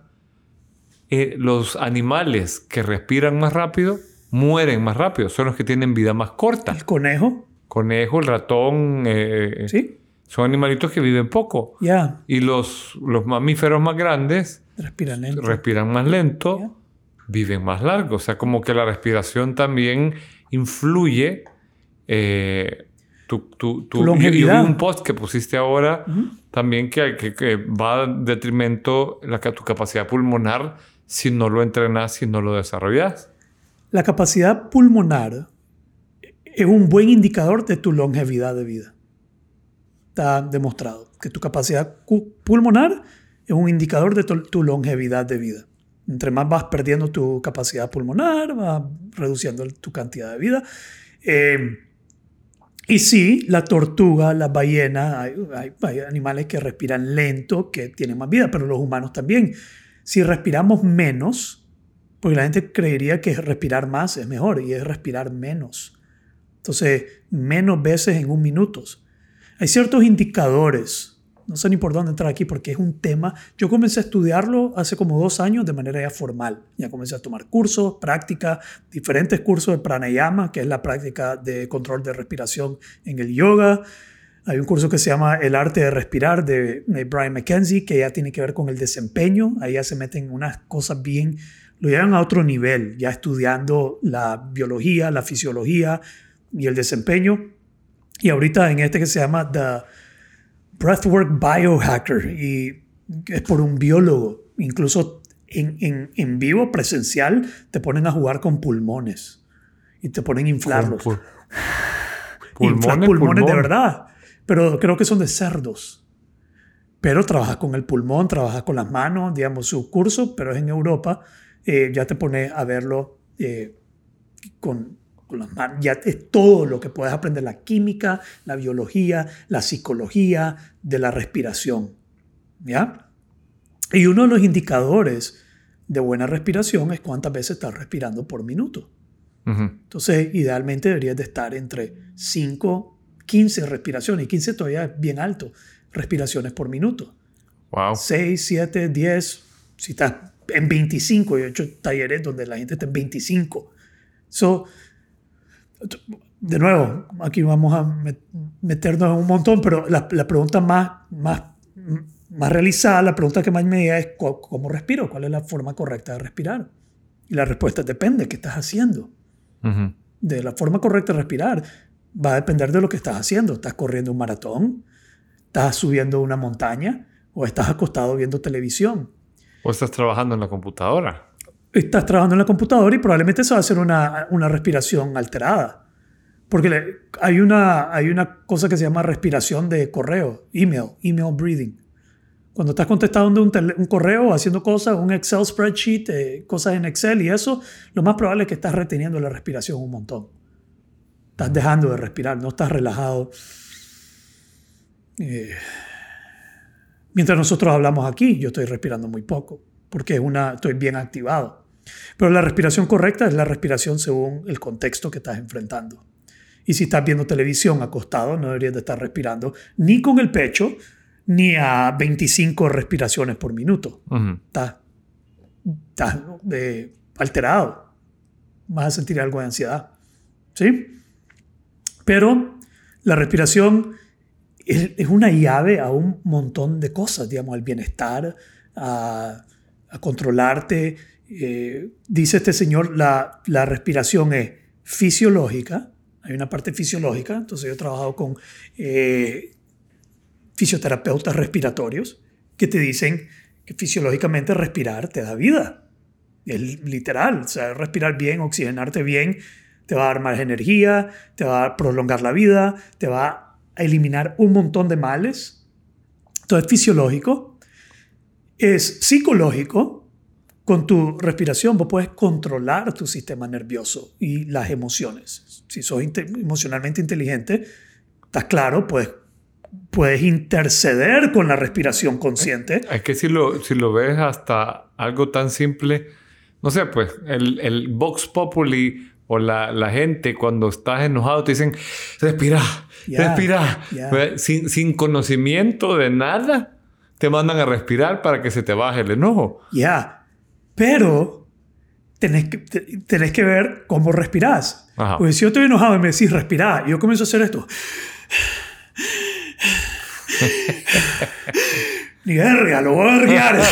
eh, los animales que respiran más rápido mueren más rápido, son los que tienen vida más corta. ¿El conejo? Conejo, el ratón. Eh, sí. Son animalitos que viven poco. Ya. Yeah. Y los, los mamíferos más grandes respiran lento. Respiran más lento, yeah. viven más largo. O sea, como que la respiración también influye. Eh, tu, tu, tu, tu. Yo, vi un post que pusiste ahora uh -huh. también que, que, que, va a detrimento la, tu capacidad pulmonar si no lo entrenas, si no lo desarrollas. La capacidad pulmonar es un buen indicador de tu longevidad de vida. Está demostrado que tu capacidad pulmonar es un indicador de tu, longevidad de vida. Entre más vas perdiendo tu capacidad pulmonar, vas reduciendo tu cantidad de vida. Eh, y sí, la tortuga, la ballena, hay, hay, hay, animales que respiran lento, que tienen más vida, pero los humanos también. Si respiramos menos, porque la gente creería que respirar más es mejor, y es respirar menos. Entonces, menos veces en un minuto. Hay ciertos indicadores no sé ni por dónde entrar aquí porque es un tema. Yo comencé a estudiarlo hace como dos años de manera ya formal. Ya comencé a tomar cursos, prácticas, diferentes cursos de pranayama, que es la práctica de control de respiración en el yoga. Hay un curso que se llama El arte de respirar de Brian McKenzie, que ya tiene que ver con el desempeño. Ahí ya se meten unas cosas bien, lo llevan a otro nivel, ya estudiando la biología, la fisiología y el desempeño. Y ahorita en este que se llama The Breathwork Biohacker y es por un biólogo. Incluso en, en, en, vivo, presencial, te ponen a jugar con pulmones y te ponen a inflarlos. Pul pulmones, Inflar pulmones pulmón. de verdad. Pero creo que son de cerdos. Pero trabajas con el pulmón, trabajas con las manos, digamos, su curso, pero es en Europa. Eh, ya te pone a verlo eh, con las manos. Ya es todo lo que puedes aprender, la química, la biología, la psicología de la respiración. ¿Ya? Y uno de los indicadores de buena respiración es cuántas veces estás respirando por minuto. Uh -huh. Entonces, idealmente deberías de estar entre 5, 15 respiraciones. Y 15 todavía es bien alto. Respiraciones por minuto. Wow. 6, 7, 10. Si estás en 25, yo he hecho talleres donde la gente está en 25. So, de nuevo, aquí vamos a meternos en un montón, pero la, la, pregunta más, más, más realizada, la pregunta que más me llega es ¿cómo respiro? ¿Cuál es la forma correcta de respirar? Y la respuesta depende, ¿qué estás haciendo? Uh -huh. De la forma correcta de respirar va a depender de lo que estás haciendo. ¿Estás corriendo un maratón? ¿Estás subiendo una montaña? o estás acostado viendo televisión. O estás trabajando en la computadora. Estás trabajando en la computadora y probablemente eso va a ser una, una respiración alterada. Porque hay, una, hay una cosa que se llama respiración de correo, email, email breathing. Cuando estás contestando un, correo, haciendo cosas, un Excel spreadsheet, eh, cosas en Excel y eso, lo más probable es que estás reteniendo la respiración un montón. Estás dejando de respirar, no estás relajado. Eh, mientras nosotros hablamos aquí, yo estoy respirando muy poco, porque una, estoy bien activado. Pero la respiración correcta es la respiración según el contexto que estás enfrentando. Y si estás viendo televisión acostado, no deberías de estar respirando ni con el pecho, ni a 25 respiraciones por minuto. Estás, eh, alterado. Vas a sentir algo de ansiedad. ¿Sí? Pero la respiración es, una llave a un montón de cosas, digamos, al bienestar, a, controlarte. Eh, dice este señor, la, la respiración es fisiológica, hay una parte fisiológica, entonces yo he trabajado con eh, fisioterapeutas respiratorios que te dicen que fisiológicamente respirar te da vida. Es literal, o sea, respirar bien, oxigenarte bien, te va a dar más energía, te va a prolongar la vida, te va a eliminar un montón de males. Entonces, fisiológico. Es psicológico, con tu respiración vos puedes controlar tu sistema nervioso y las emociones. Si sos emocionalmente inteligente, estás claro, puedes, puedes interceder con la respiración consciente. Es que si lo, si lo ves hasta algo tan simple, no sé, pues el, el Vox Populi o la, la, gente cuando estás enojado te dicen, respira, respira, Sin, sin conocimiento de nada, te mandan a respirar para que se te baje el enojo. Ya, pero tenés que, tenés que ver cómo respirás. Porque si yo estoy enojado y me decís respirar, yo comienzo a hacer esto. Ni verga, lo voy a verguiar.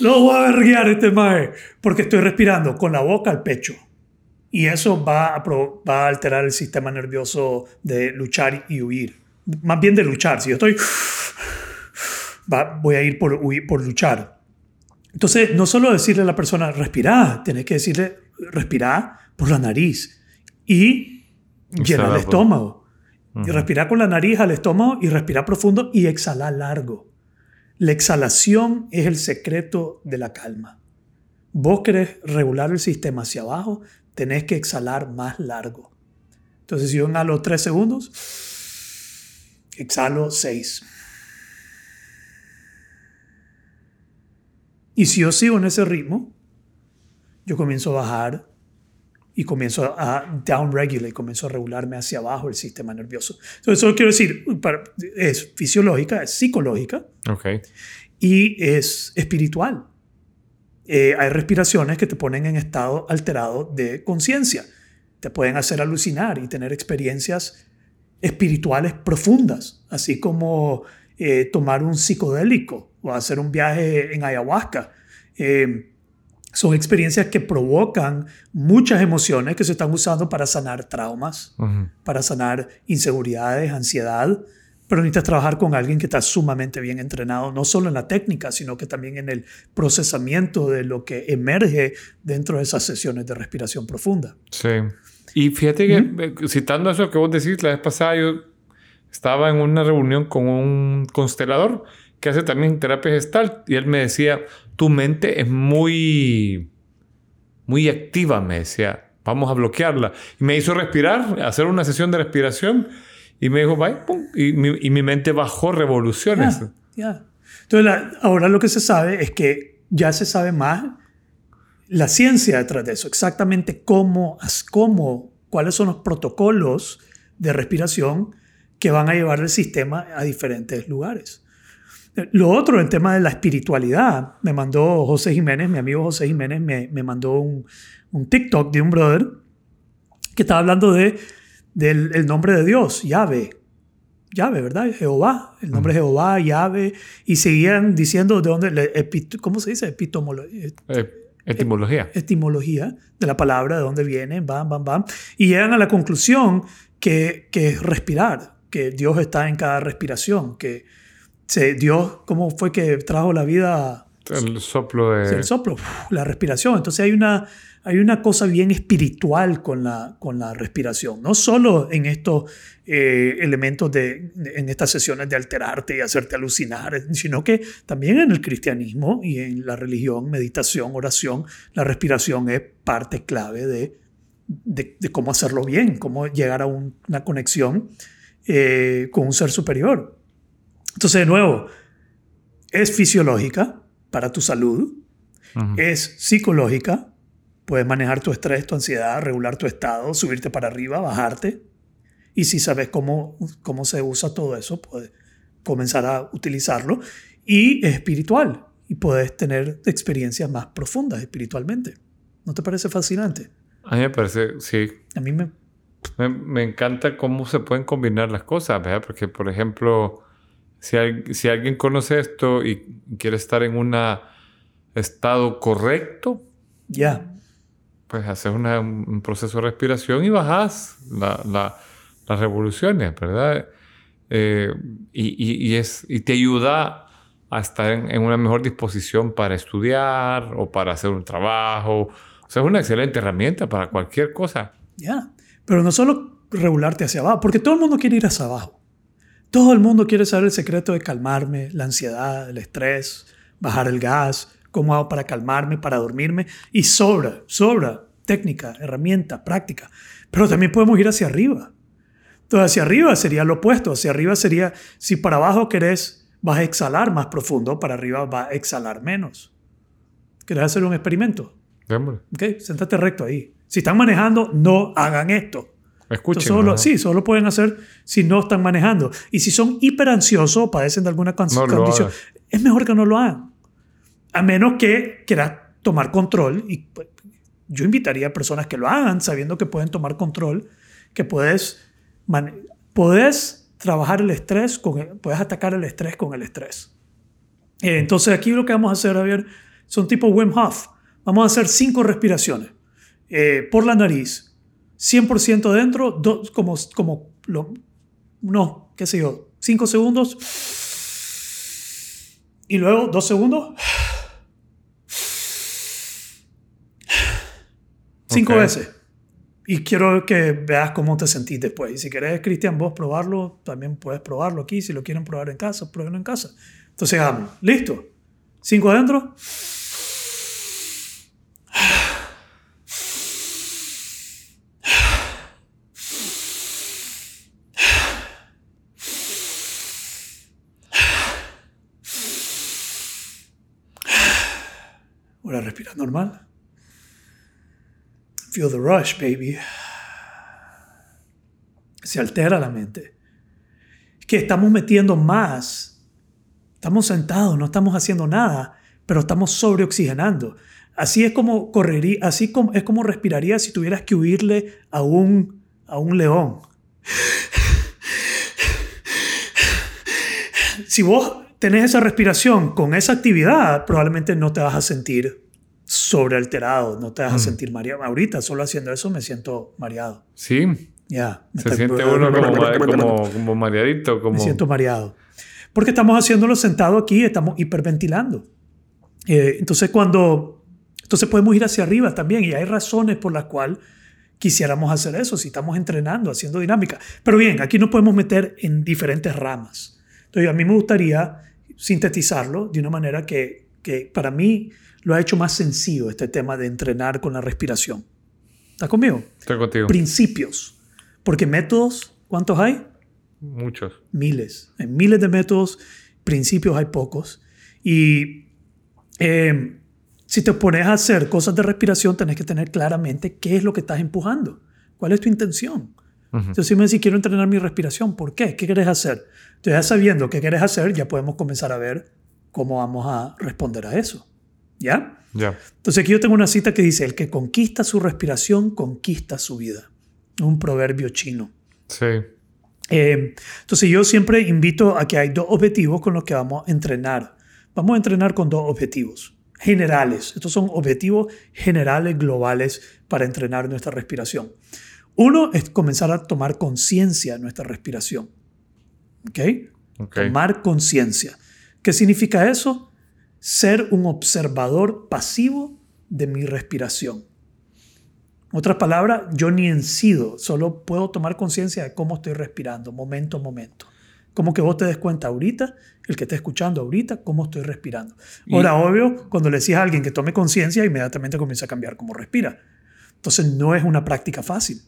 lo voy a verguiar este mae. Porque estoy respirando con la boca al pecho. Y eso va a, va a alterar el sistema nervioso de luchar y huir. Más bien de luchar. Si yo estoy. Va, voy a ir por, huir, por luchar. Entonces, no solo decirle a la persona, respira, tienes que decirle, respira por la nariz y llenar el estómago. Y respirar con la nariz al estómago y respirar profundo y exhalar largo. La exhalación es el secreto de la calma. Vos querés regular el sistema hacia abajo, tenés que exhalar más largo. Entonces, si yo inhalo 3 segundos, exhalo 6. Y si yo sigo en ese ritmo, yo comienzo a bajar y comienzo a downregulate, comienzo a regularme hacia abajo el sistema nervioso. Entonces, eso quiero decir, es fisiológica, es psicológica okay. y es espiritual. Eh, hay respiraciones que te ponen en estado alterado de conciencia. Te pueden hacer alucinar y tener experiencias espirituales profundas, así como eh, tomar un psicodélico o hacer un viaje en ayahuasca. Eh, son experiencias que provocan muchas emociones que se están usando para sanar traumas, para sanar inseguridades, ansiedad, pero necesitas trabajar con alguien que está sumamente bien entrenado, no solo en la técnica, sino que también en el procesamiento de lo que emerge dentro de esas sesiones de respiración profunda. Sí. Y fíjate que, eh, citando eso que vos decís, la vez pasada yo estaba en una reunión con un constelador que hace también terapia gestal y él me decía, tu mente es muy, muy activa, me decía, vamos a bloquearla. Y me hizo respirar, hacer una sesión de respiración y me dijo, bye, pum, y, mi, mente bajó revoluciones. Ya, Entonces, ahora lo que se sabe es que ya se sabe más la ciencia detrás de eso, exactamente cómo, cómo, cuáles son los protocolos de respiración que van a llevar el sistema a diferentes lugares. Lo otro, el tema de la espiritualidad. Me mandó José Jiménez, mi amigo José Jiménez, me, me mandó un, un, TikTok de un brother que estaba hablando de, del el nombre de Dios, Yahvé. Yahvé, ¿verdad? Jehová, el nombre de Jehová, Yahvé. Y seguían diciendo de dónde, ¿cómo se dice? Epitomología. Eh, etimología. Etimología de la palabra, de dónde viene, bam, bam, bam. Y llegan a la conclusión que, que es respirar, que Dios está en cada respiración, que se, Dios, ¿cómo fue que trajo la vida? El soplo de... El soplo, la respiración. Entonces hay una, hay una cosa bien espiritual con la, con la respiración. No solo en estos eh, elementos de, en estas sesiones de alterarte y hacerte alucinar, sino que también en el cristianismo y en la religión, meditación, oración, la respiración es parte clave de, de, cómo hacerlo bien, cómo llegar a una conexión eh, con un ser superior. Entonces, de nuevo, es fisiológica para tu salud, es psicológica, puedes manejar tu estrés, tu ansiedad, regular tu estado, subirte para arriba, bajarte. Y si sabes cómo, cómo se usa todo eso, puedes comenzar a utilizarlo. Y es espiritual, y puedes tener experiencias más profundas espiritualmente. ¿No te parece fascinante? A mí me parece, sí. A mí me... Me, encanta cómo se pueden combinar las cosas, ¿verdad? Porque, por ejemplo, si, si alguien conoce esto y quiere estar en un estado correcto, ya. Pues haces un proceso de respiración y bajas las revoluciones, ¿verdad? Eh, y, y, es, y te ayuda a estar en, en, una mejor disposición para estudiar o para hacer un trabajo o sea, es una excelente herramienta para cualquier cosa. Ya, pero no solo regularte hacia abajo, porque todo el mundo quiere ir hacia abajo. Todo el mundo quiere saber el secreto de calmarme, la ansiedad, el estrés, bajar el gas, cómo hago para calmarme, para dormirme. Y sobra, sobra técnica, herramienta, práctica. Pero también podemos ir hacia arriba. Entonces, hacia arriba sería lo opuesto. Hacia arriba sería, si para abajo querés, vas a exhalar más profundo, para arriba vas a exhalar menos. ¿Querés hacer un experimento? Ok, sentate recto ahí. Si están manejando, no hagan esto. Escuchen. Solo, Sí, solo lo pueden hacer si no están manejando. Y si son hiperansiosos o padecen de alguna condición, es mejor que no lo hagan. A menos que quieras tomar control. Y pues, yo invitaría a personas que lo hagan sabiendo que pueden tomar control, que puedes, puedes trabajar el estrés, con puedes atacar el estrés con el estrés. Eh, entonces aquí lo que vamos a hacer, Javier, son tipo Wim Hof. Vamos a hacer cinco respiraciones eh, por la nariz, 100% dentro, dos, como, como lo, no, qué sé yo, cinco segundos y luego dos segundos. Cinco veces. Y quiero que veas cómo te sentís después. Y si querés, Cristian, vos probarlo, también puedes probarlo aquí. Si lo quieren probar en casa, pruébenlo en casa. Entonces, hagamos. ¿Listo? Cinco adentro. Ahora respira normal. Feel the rush, baby. Se altera la mente. Es que estamos metiendo más. Estamos sentados, no estamos haciendo nada, pero estamos sobreoxigenando. Así es como correría, así como, es como respiraría si tuvieras que huirle a un, a un león. Si vos tenés esa respiración con esa actividad, probablemente no te vas a sentir sobrealterado, no te vas a mm. sentir mareado. Ahorita, solo haciendo eso, me siento mareado. Sí. Ya. Se siente uno como, como, mareadito. Como... Me siento mareado. Porque estamos haciéndolo sentado aquí, estamos hiperventilando. Eh, entonces, cuando entonces podemos ir hacia arriba también y hay razones por las cuales quisiéramos hacer eso si estamos entrenando, haciendo dinámica. Pero bien, aquí nos podemos meter en diferentes ramas. Entonces a mí me gustaría sintetizarlo de una manera que, que para mí lo ha hecho más sencillo este tema de entrenar con la respiración. ¿Estás conmigo? Estoy contigo. Principios. Porque métodos, ¿cuántos hay? Muchos. Miles. En miles de métodos, principios hay pocos. Y eh, si te pones a hacer cosas de respiración, tenés que tener claramente qué es lo que estás empujando. ¿Cuál es tu intención? Entonces, si me decís, quiero entrenar mi respiración, ¿por qué? ¿Qué quieres hacer? Entonces, ya sabiendo qué quieres hacer, ya podemos comenzar a ver cómo vamos a responder a eso. ¿Ya? Ya. Entonces, aquí yo tengo una cita que dice, el que conquista su respiración, conquista su vida. Un proverbio chino. Sí. Eh, entonces, yo siempre invito a que hay dos objetivos con los que vamos a entrenar. Vamos a entrenar con dos objetivos generales. Estos son objetivos generales, globales, para entrenar nuestra respiración. Uno es comenzar a tomar conciencia de nuestra respiración. ¿Ok? Ok. Tomar conciencia. ¿Qué significa eso? Ser un observador pasivo de mi respiración. Otras palabras, yo ni encido, solo puedo tomar conciencia de cómo estoy respirando, momento a momento. Como que vos te des cuenta ahorita, el que esté escuchando ahorita, cómo estoy respirando. Y- Ahora, obvio, cuando le decís a alguien que tome conciencia, inmediatamente comienza a cambiar cómo respira. Entonces, no es una práctica fácil.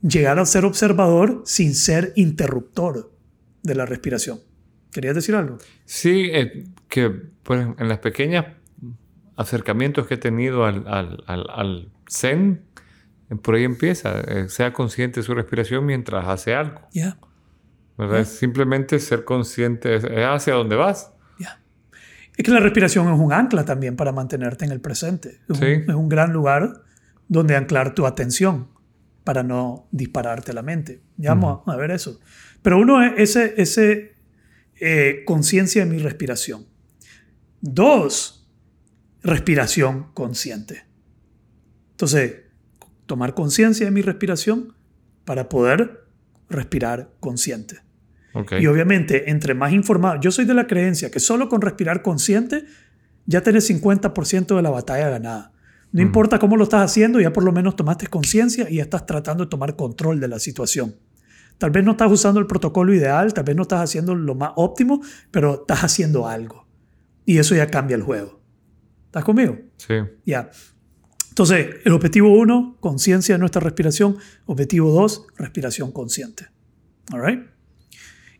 Llegar a ser observador sin ser interruptor de la respiración. ¿Querías decir algo? Sí, eh, que pues, en las pequeñas acercamientos que he tenido al, al, al, al Zen, eh, por ahí empieza. eh, sea consciente de su respiración mientras hace algo. Ya, ¿verdad? Es Simplemente ser consciente es- hacia dónde vas. ya. Es que la respiración es un ancla también para mantenerte en el presente. Es, Sí. un, es un gran lugar donde anclar tu atención para no dispararte la mente. Ya vamos a ver eso. Pero uno es ese, ese eh, conciencia de mi respiración. Dos, respiración consciente. Entonces, tomar conciencia de mi respiración para poder respirar consciente. Y obviamente, entre más informado, yo soy de la creencia que solo con respirar consciente ya tenés 50% de la batalla ganada. No importa cómo lo estás haciendo, ya por lo menos tomaste conciencia y ya estás tratando de tomar control de la situación. Tal vez no estás usando el protocolo ideal, tal vez no estás haciendo lo más óptimo, pero estás haciendo algo. Y eso ya cambia el juego. ¿Estás conmigo? Sí. Ya. Entonces, el objetivo 1, conciencia de nuestra respiración. Objetivo 2, respiración consciente. All right?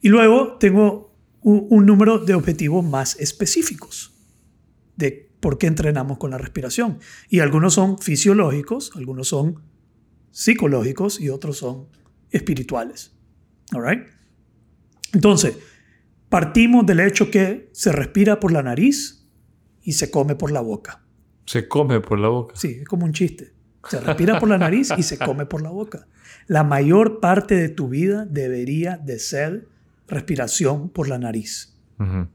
Y luego tengo un, un número de objetivos más específicos de por qué entrenamos con la respiración. Y algunos son fisiológicos, algunos son psicológicos y otros son espirituales. All right? Entonces, partimos del hecho que se respira por la nariz y se come por la boca. Se come por la boca. Sí, es como un chiste. Se respira por la nariz y se come por la boca. La mayor parte de tu vida debería de ser respiración por la nariz. Ujú.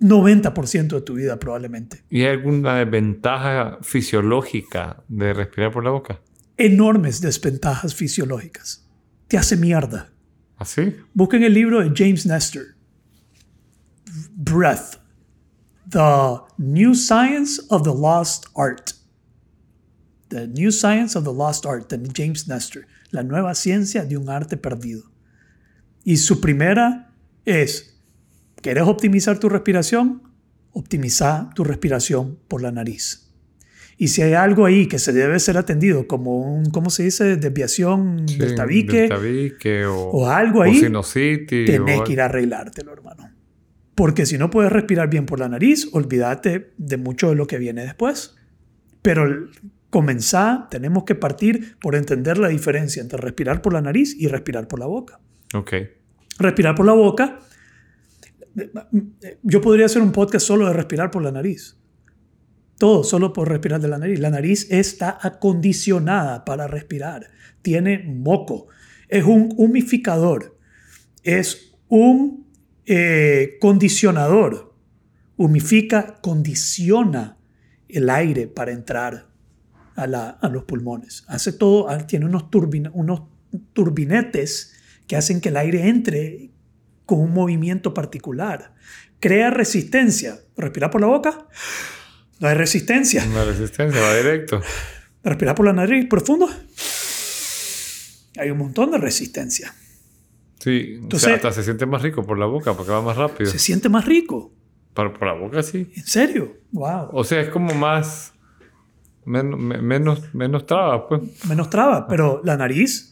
90% de tu vida probablemente. ¿Y hay alguna desventaja fisiológica de respirar por la boca? Enormes desventajas fisiológicas. Te hace mierda. ¿Así? Busquen el libro de James Nestor. Breath. The New Science of the Lost Art. The New Science of the Lost Art de James Nestor. La nueva ciencia de un arte perdido. Y su primera es, ¿quieres optimizar tu respiración? Optimiza tu respiración por la nariz. Y si hay algo ahí que se debe ser atendido, como un, ¿cómo se dice? Desviación Sí, del tabique, del tabique o, o algo o ahí, sinusitis. tenés o- que ir a arreglártelo, hermano. Porque si no puedes respirar bien por la nariz, olvídate de mucho de lo que viene después. Pero comenzá, tenemos que partir por entender la diferencia entre respirar por la nariz y respirar por la boca. Ok. Respirar por la boca, yo podría hacer un podcast solo de respirar por la nariz. Todo solo por respirar de la nariz. La nariz está acondicionada para respirar. Tiene moco. Es un humificador. Es un eh, condicionador. Humifica, condiciona el aire para entrar a, la- a los pulmones. Hace todo, ah, tiene unos, turbina- unos turbinetes que hacen que el aire entre con un movimiento particular. Crea resistencia. Respirar por la boca. No hay resistencia. Una resistencia, va directo. Respirar por la nariz profundo. Hay un montón de resistencia. Sí, o Entonces- sea, hasta se siente más rico por la boca porque va más rápido. Se siente más rico. Pero por la boca sí. ¿En serio? Wow. O sea, es como más. men- me- menos, menos traba, pues. Menos traba, pero la nariz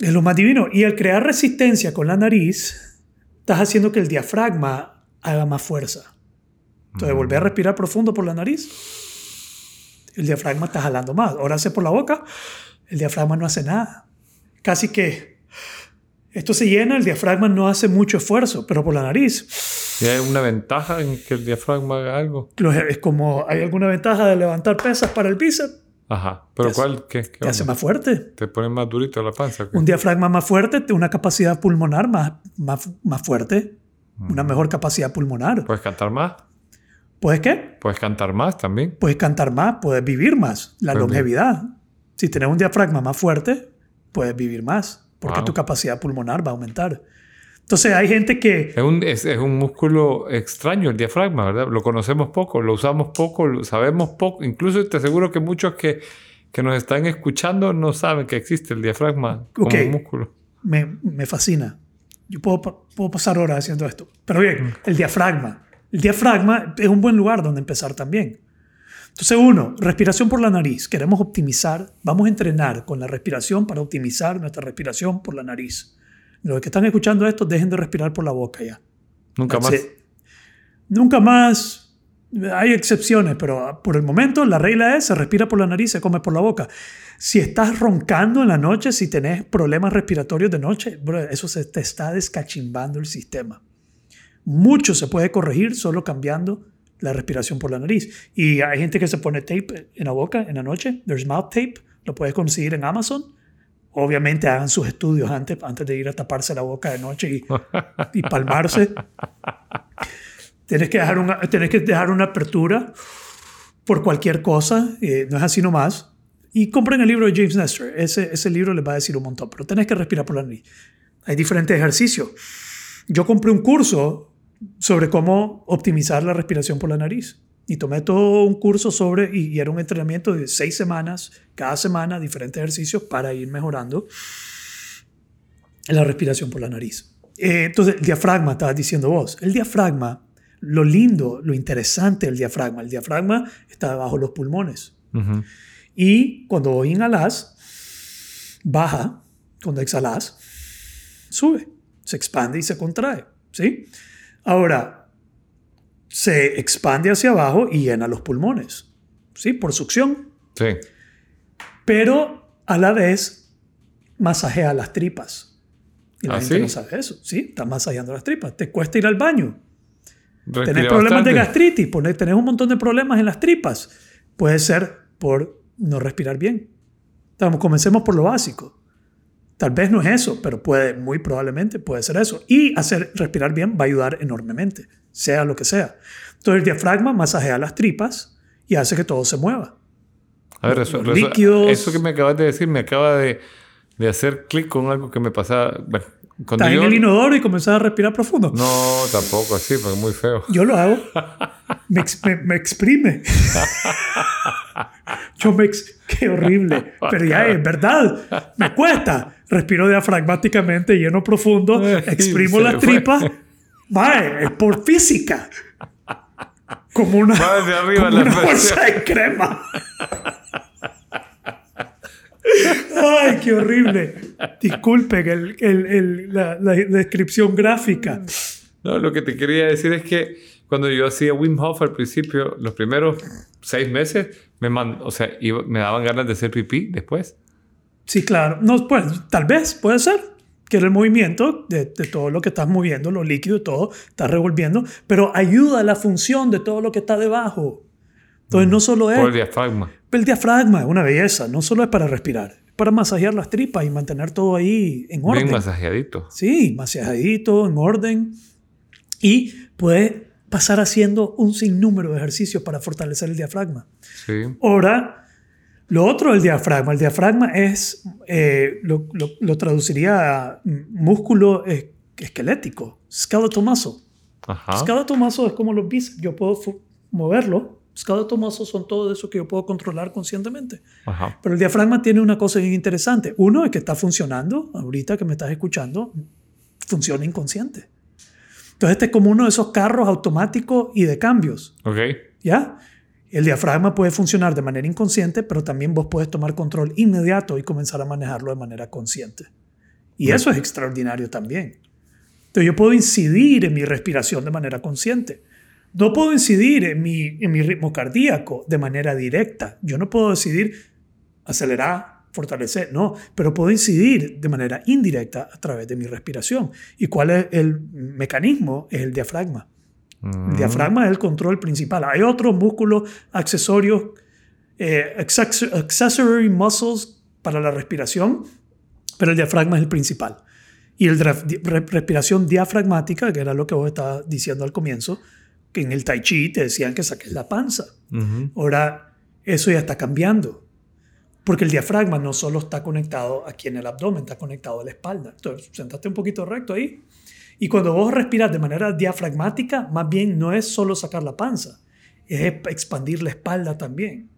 es lo más divino. Y al crear resistencia con la nariz, estás haciendo que el diafragma haga más fuerza. Entonces, volver a respirar profundo por la nariz, el diafragma está jalando más. Ahora hace por la boca, el diafragma no hace nada. Casi que esto se llena, el diafragma no hace mucho esfuerzo, pero por la nariz ¿Y hay una ventaja en que el diafragma haga algo? es como hay alguna ventaja de levantar pesas para el bíceps, Ajá. ¿Pero Te cuál? ¿Qué, qué te hace más fuerte. ¿Te pone más durito la panza? qué? Un diafragma más fuerte, te- una capacidad pulmonar más, más, más fuerte, una mejor capacidad pulmonar. ¿Puedes cantar más? ¿Puedes qué? ¿Puedes cantar más también? Puedes cantar más, puedes vivir más. La Pues longevidad. Si tienes un diafragma más fuerte, puedes vivir más. porque Wow. tu capacidad pulmonar va a aumentar. Entonces hay gente que... Es un, es, es un músculo extraño el diafragma, ¿verdad? Lo conocemos poco, lo usamos poco, lo sabemos poco. Incluso te aseguro que muchos que, que nos están escuchando no saben que existe el diafragma como Ok. músculo. me, me fascina. Yo puedo, puedo pasar horas haciendo esto. Pero bien, el diafragma. El diafragma es un buen lugar donde empezar también. Entonces, uno, respiración por la nariz. Queremos optimizar, vamos a entrenar con la respiración para optimizar nuestra respiración por la nariz. Los que están escuchando esto, dejen de respirar por la boca ya. Nunca más. Nunca más. Hay excepciones, pero por el momento la regla es se respira por la nariz, se come por la boca. Si estás roncando en la noche, si tenés problemas respiratorios de noche, bro, eso se te está descachimbando el sistema. Mucho se puede corregir solo cambiando la respiración por la nariz. Y hay gente que se pone tape en la boca en la noche. There's mouth tape. Lo puedes conseguir en Amazon. Obviamente hagan sus estudios antes, antes de ir a taparse la boca de noche y, y palmarse. Tienes que dejar una, tienes que dejar una apertura por cualquier cosa, eh, no es así nomás. Y compren el libro de James Nestor, ese, ese libro les va a decir un montón, pero tenés que respirar por la nariz. Hay diferentes ejercicios. Yo compré un curso sobre cómo optimizar la respiración por la nariz. Y tomé todo un curso sobre, y, y era un entrenamiento de seis semanas, cada semana, diferentes ejercicios para ir mejorando la respiración por la nariz. Eh, entonces, el diafragma, estabas diciendo vos. El diafragma, lo lindo, lo interesante del diafragma, el diafragma está debajo de los pulmones. Y cuando vos inhalás, baja. Cuando exhalás, sube. Se expande y se contrae. ¿Sí? Ahora, se expande hacia abajo y llena los pulmones. ¿Sí? Por succión. Sí. Pero a la vez masajea las tripas. Y la ¿Ah, gente sí? no sabe eso. Sí, está masajeando las tripas. Te cuesta ir al baño. Respira Tenés problemas de gastritis, tenés un montón de problemas en las tripas. Puede ser por no respirar bien. Entonces, comencemos por lo básico. Tal vez no es eso, pero puede, muy probablemente puede ser eso. Y hacer respirar bien va a ayudar enormemente, sea lo que sea. Entonces el diafragma masajea las tripas y hace que todo se mueva. A ver, eso, líquidos. eso que me acabas de decir me acaba de, de hacer clic con algo que me pasaba. Bueno, cuando Estás yo- en el inodoro y comenzás a respirar profundo. No, tampoco así, porque es muy feo. Yo lo hago. Me, ex- me- me exprime. Yo me... ex- Qué horrible. Pero ya es verdad. Me cuesta. Respiro diafragmáticamente, lleno profundo, exprimo Se las tripas. Mae, es por física. Como una, de arriba como la una bolsa de crema. Ay, qué horrible. Disculpen el- el- el- la, la descripción gráfica. No, lo que te quería decir es que cuando yo hacía Wim Hof al principio, los primeros seis meses, me, man- o sea, iba- me daban ganas de hacer pipí después. Sí, claro. No, pues, tal vez, puede ser. Que era el movimiento de, de todo lo que estás moviendo, los líquidos, todo, estás revolviendo, pero ayuda a la función de todo lo que está debajo. Entonces, no solo es Por el diafragma. el diafragma, es una belleza, no solo es para respirar, es para masajear las tripas y mantener todo ahí en orden. Bien masajeadito. Sí, masajeadito, en orden. Y puedes pasar haciendo un sinnúmero de ejercicios para fortalecer el diafragma. Sí. Ahora, lo otro del diafragma, el diafragma es, eh, lo, lo- lo traduciría a músculo es- esquelético, skeletal muscle. Ajá. Skeletal muscle es como los bíceps, yo puedo moverlo. Skeletal muscle son todo eso que yo puedo controlar conscientemente. Ajá. Pero el diafragma tiene una cosa bien interesante. Uno es que está funcionando, ahorita que me estás escuchando, funciona inconsciente. Entonces este es como uno de esos carros automáticos y de cambios. Ok. ¿Ya? El diafragma puede funcionar de manera inconsciente, pero también vos puedes tomar control inmediato y comenzar a manejarlo de manera consciente. Y Bien. eso es extraordinario también. Entonces yo puedo incidir en mi respiración de manera consciente. No puedo incidir en mi, en mi ritmo cardíaco de manera directa. Yo no puedo decidir acelerar, fortalecer, no, pero puedo incidir de manera indirecta a través de mi respiración. ¿Y cuál es el mecanismo? Es el diafragma. Mm. El diafragma es el control principal. Hay otros músculos accesorios, eh, accessory muscles para la respiración, pero el diafragma es el principal. Y di- re- respiración diafragmática, que era lo que vos estabas diciendo al comienzo, que en el tai chi te decían que saques la panza. Ujú. Ahora, eso ya está cambiando. Porque el diafragma no solo está conectado aquí en el abdomen, está conectado a la espalda. Entonces, sentate un poquito recto ahí. Y cuando vos respiras de manera diafragmática, más bien no es solo sacar la panza, es expandir la espalda también.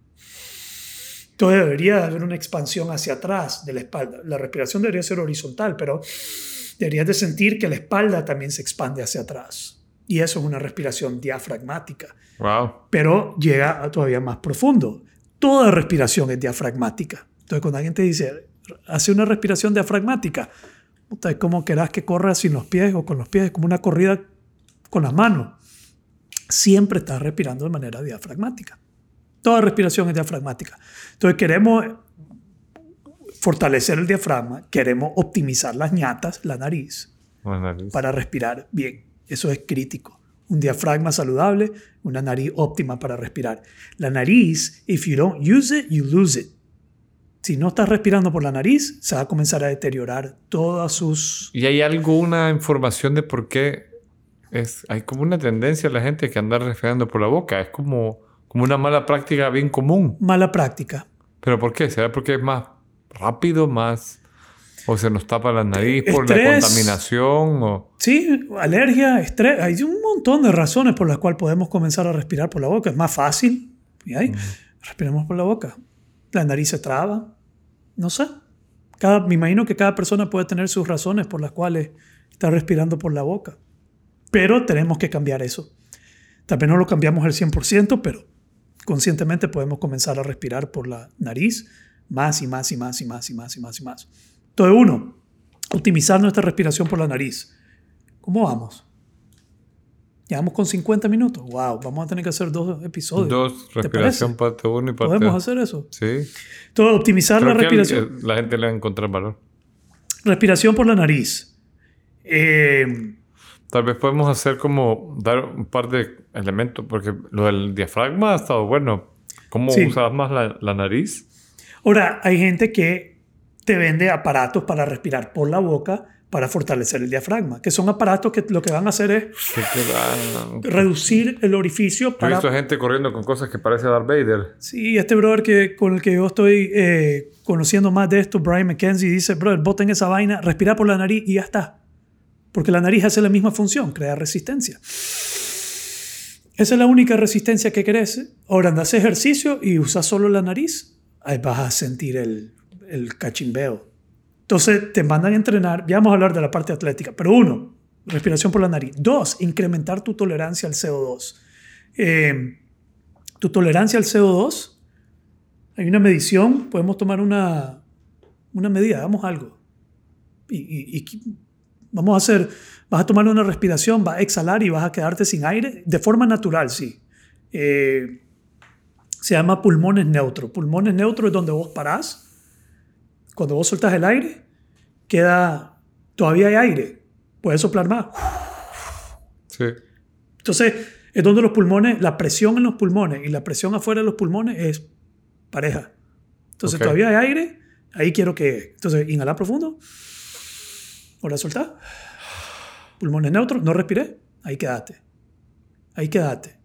Entonces debería haber una expansión hacia atrás de la espalda. La respiración debería ser horizontal, pero deberías de sentir que la espalda también se expande hacia atrás. Y eso es una respiración diafragmática. Wow. Pero llega a todavía más profundo. Toda respiración es diafragmática. Entonces cuando alguien te dice, hace una respiración diafragmática, es como querás que corra sin los pies o con los pies, como una corrida con las manos. Siempre estás respirando de manera diafragmática. Toda respiración es diafragmática. Entonces queremos fortalecer el diafragma, queremos optimizar las ñatas, la nariz, La nariz. para respirar bien. Eso es crítico. Un diafragma saludable, una nariz óptima para respirar. La nariz, if you don't use it, you lose it. Si no estás respirando por la nariz, se va a comenzar a deteriorar todas sus... ¿Y hay alguna información de por qué es, hay como una tendencia a la gente que anda respirando por la boca? Es como, como una mala práctica bien común. Mala práctica. ¿Pero por qué? ¿Será porque es más rápido, más... o se nos tapa la nariz por la contaminación o... Sí, alergia, estrés. Hay un montón de razones por las cuales podemos comenzar a respirar por la boca. Es más fácil. ¿Y ahí? Respiramos por la boca. La nariz se traba. No sé. Cada, me imagino que cada persona puede tener sus razones por las cuales está respirando por la boca. Pero tenemos que cambiar eso. Tal vez no lo cambiamos al 100%, pero conscientemente podemos comenzar a respirar por la nariz más y más y más y más y más y más y más. Entonces, uno, optimizar nuestra respiración por la nariz. ¿Cómo vamos? Ya vamos con 50 minutos. Wow, vamos a tener que hacer dos episodios. Dos, ¿Te respiración parte uno y parte ¿Podemos hacer eso? Sí. Entonces, optimizar Creo la respiración. al- la gente le va a encontrar valor. Respiración por la nariz. Eh, Tal vez podemos hacer como dar un par de elementos, porque lo del diafragma ha estado bueno. ¿Cómo Sí. usas más la, la nariz? ahora, hay gente que te vende aparatos para respirar por la boca para fortalecer el diafragma, que son aparatos que lo que van a hacer es reducir el orificio Yo he para visto gente corriendo con cosas que parece Darth Vader. Sí, este brother que, con el que yo estoy eh, conociendo más de esto, Brian McKenzie, dice, brother, boten esa vaina, respira por la nariz y ya está. Porque la nariz hace la misma función, crea resistencia. Esa es la única resistencia que querés. Ahora andas ejercicio y usas solo la nariz, ahí vas a sentir el, el cachimbeo. Entonces te mandan a entrenar, ya vamos a hablar de la parte atlética, pero uno, respiración por la nariz. Dos, incrementar tu tolerancia al CO2. Eh, tu tolerancia al CO2 hay una medición, podemos tomar una, una medida, hagamos algo. Y, vamos a hacer, vas a tomar una respiración, vas a exhalar y vas a quedarte sin aire, de forma natural, sí. Eh, se llama pulmones neutros. Pulmones neutros es donde vos parás, cuando vos soltás el aire, queda, todavía hay aire, puedes soplar más. Sí. Entonces, es donde los pulmones, la presión en los pulmones y la presión afuera de los pulmones es pareja. Entonces, Ok. todavía hay aire, ahí quiero que. Entonces, inhalar profundo. Ahora soltar. Pulmones neutros, no respiré. Ahí quédate. Ahí quédate.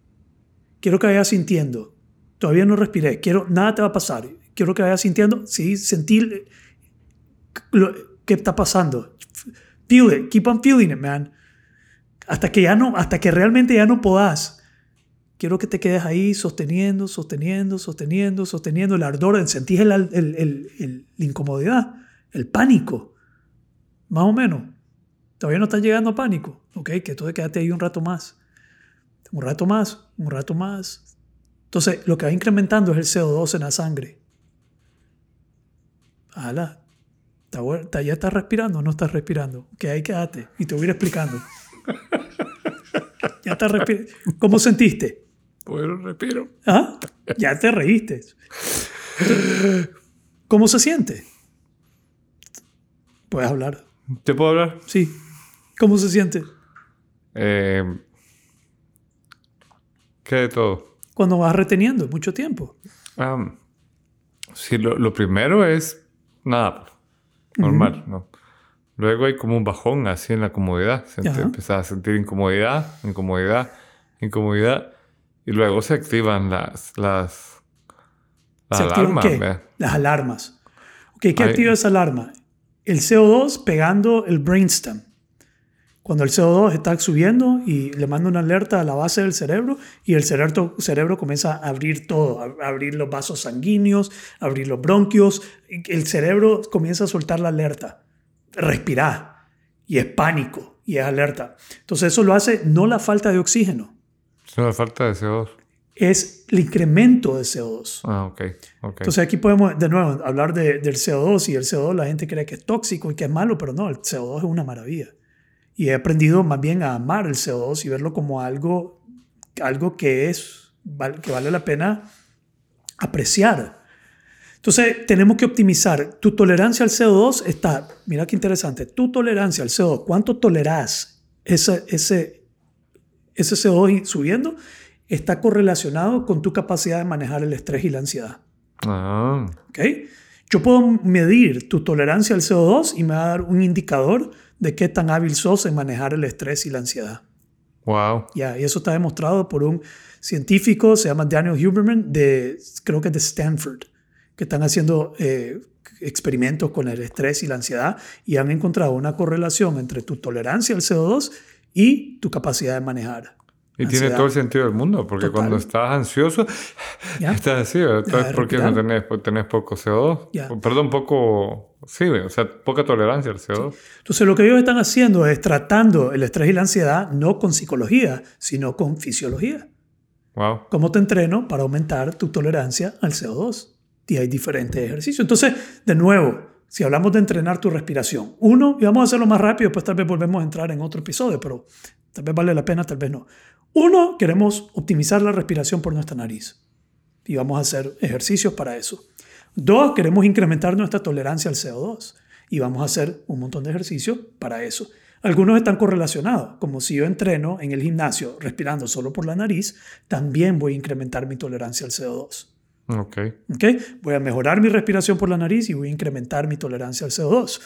Quiero que vayas sintiendo. Todavía no respiré. Quiero, nada te va a pasar. Quiero que vayas sintiendo. Sí, sentir lo que está pasando. Feel it. Keep on feeling it, man hasta que ya no, hasta que realmente ya no podás. Quiero que te quedes ahí sosteniendo, sosteniendo, sosteniendo, sosteniendo el ardor, sentís el, el- el- la incomodidad, el pánico, más o menos. Todavía no estás llegando a pánico, ¿ok? Que entonces quédate ahí un rato más, un rato más, un rato más. Entonces, lo que va incrementando es el CO2 en la sangre. Ala, ¿está bueno? ¿Está- ¿ya estás respirando o no estás respirando? Ok, ahí quédate y te voy a ir explicando. Ya estás respirando. ¿Cómo sentiste? Bueno, respiro. ¿Ah? Ya te reíste. ¿Cómo se siente? Puedes hablar. ¿Te puedo hablar? Sí. ¿Cómo se siente? Eh, ¿Qué de todo? Cuando vas reteniendo mucho tiempo. Am, sí, lo, lo primero es nada, normal, ¿no? Luego hay como un bajón así en la comodidad. Se empiezas a sentir incomodidad, incomodidad, incomodidad. Y luego se activan las, las, Las ¿Se activan alarmas, qué? Las alarmas. Ok, ¿qué Ahí- activa esa alarma? El CO2 pegando el brainstem. Cuando el CO2 está subiendo y le manda una alerta a la base del cerebro y el cerebro, cerebro comienza a abrir todo, a abrir los vasos sanguíneos, a abrir los bronquios, el cerebro comienza a soltar la alerta, respirar y es pánico y es alerta. Entonces eso lo hace no la falta de oxígeno, Es una falta de CO2. es el incremento de CO2. Ah, ok. ok. Entonces aquí podemos de nuevo hablar de- del CO2 y el CO2 la gente cree que es tóxico y que es malo, pero no, el CO2 es una maravilla. Y he aprendido más bien a amar el CO2 y verlo como algo, algo que es que vale la pena apreciar. Entonces tenemos que optimizar. Tu tolerancia al CO2 está, mira qué interesante, tu tolerancia al CO2, ¿cuánto toleras ese, ese, ese CO2 subiendo? Está correlacionado con tu capacidad de manejar el estrés y la ansiedad. Ah, ¿ok? Yo puedo medir tu tolerancia al CO2 y me va a dar un indicador de qué tan hábil sos en manejar el estrés y la ansiedad. wow. Ya, y eso está demostrado por un científico, se llama Daniel Huberman, de, creo que es de Stanford, que están haciendo eh, experimentos con el estrés y la ansiedad y han encontrado una correlación entre tu tolerancia al CO2 y tu capacidad de manejar. Y tiene todo el sentido del mundo, porque Total. cuando estás ansioso, ¿Ya? estás así, Entonces, ¿por qué no tenés, pues, tenés poco CO2? Ya. O, Perdón, poco... Sí, o sea, poca tolerancia al CO2. Entonces lo que ellos están haciendo es tratando el estrés y la ansiedad no con psicología, sino con fisiología. Wow. ¿Cómo te entreno para aumentar tu tolerancia al CO2? Y hay diferentes ejercicios. Entonces, de nuevo, si hablamos de entrenar tu respiración, uno, y vamos a hacerlo más rápido, después tal vez volvemos a entrar en otro episodio, pero tal vez vale la pena, tal vez no. Uno, queremos optimizar la respiración por nuestra nariz. Y vamos a hacer ejercicios para eso. Dos, queremos incrementar nuestra tolerancia al CO2. Y vamos a hacer un montón de ejercicios para eso. Algunos están correlacionados, como si yo entreno en el gimnasio respirando solo por la nariz, también voy a incrementar mi tolerancia al CO2. Ok. ¿ok? Voy a mejorar mi respiración por la nariz y voy a incrementar mi tolerancia al CO2.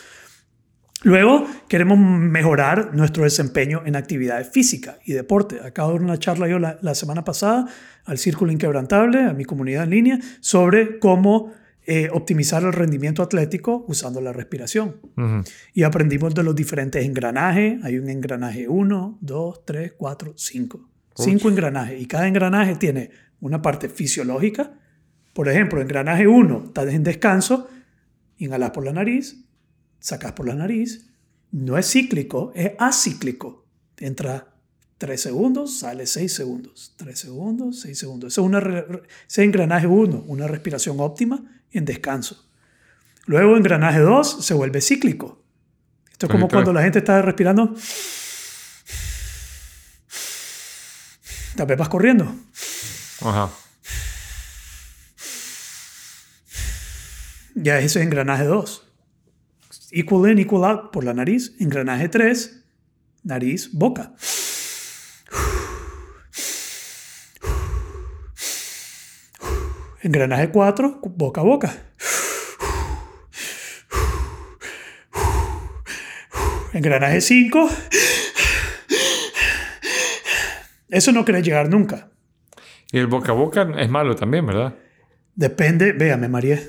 Luego, queremos mejorar nuestro desempeño en actividades físicas y deporte. Acabo de dar una charla yo la, la semana pasada al Círculo Inquebrantable, a mi comunidad en línea, sobre cómo eh, optimizar el rendimiento atlético usando la respiración. Y aprendimos de los diferentes engranajes. Hay un engranaje 1, 2, 3, 4, 5. Cinco engranajes. Y cada engranaje tiene una parte fisiológica. Por ejemplo, engranaje 1, estás en descanso, inhalas por la nariz, sacas por la nariz. No es cíclico, es acíclico. Entra 3 segundos, sale 6 segundos. 3 segundos, 6 segundos. Ese es, una ese es engranaje 1, una respiración óptima en descanso. Luego engranaje 2 se vuelve cíclico. Esto es como cuando la gente está respirando. Tal vez vas corriendo. Ajá. Ya ese es engranaje 2. Equal in, equal out por la nariz. Engranaje 3, nariz, boca. Engranaje 4, boca a boca. Engranaje 5. Eso no querés llegar nunca. Y el boca a boca es malo también, ¿verdad? Depende, véame, María.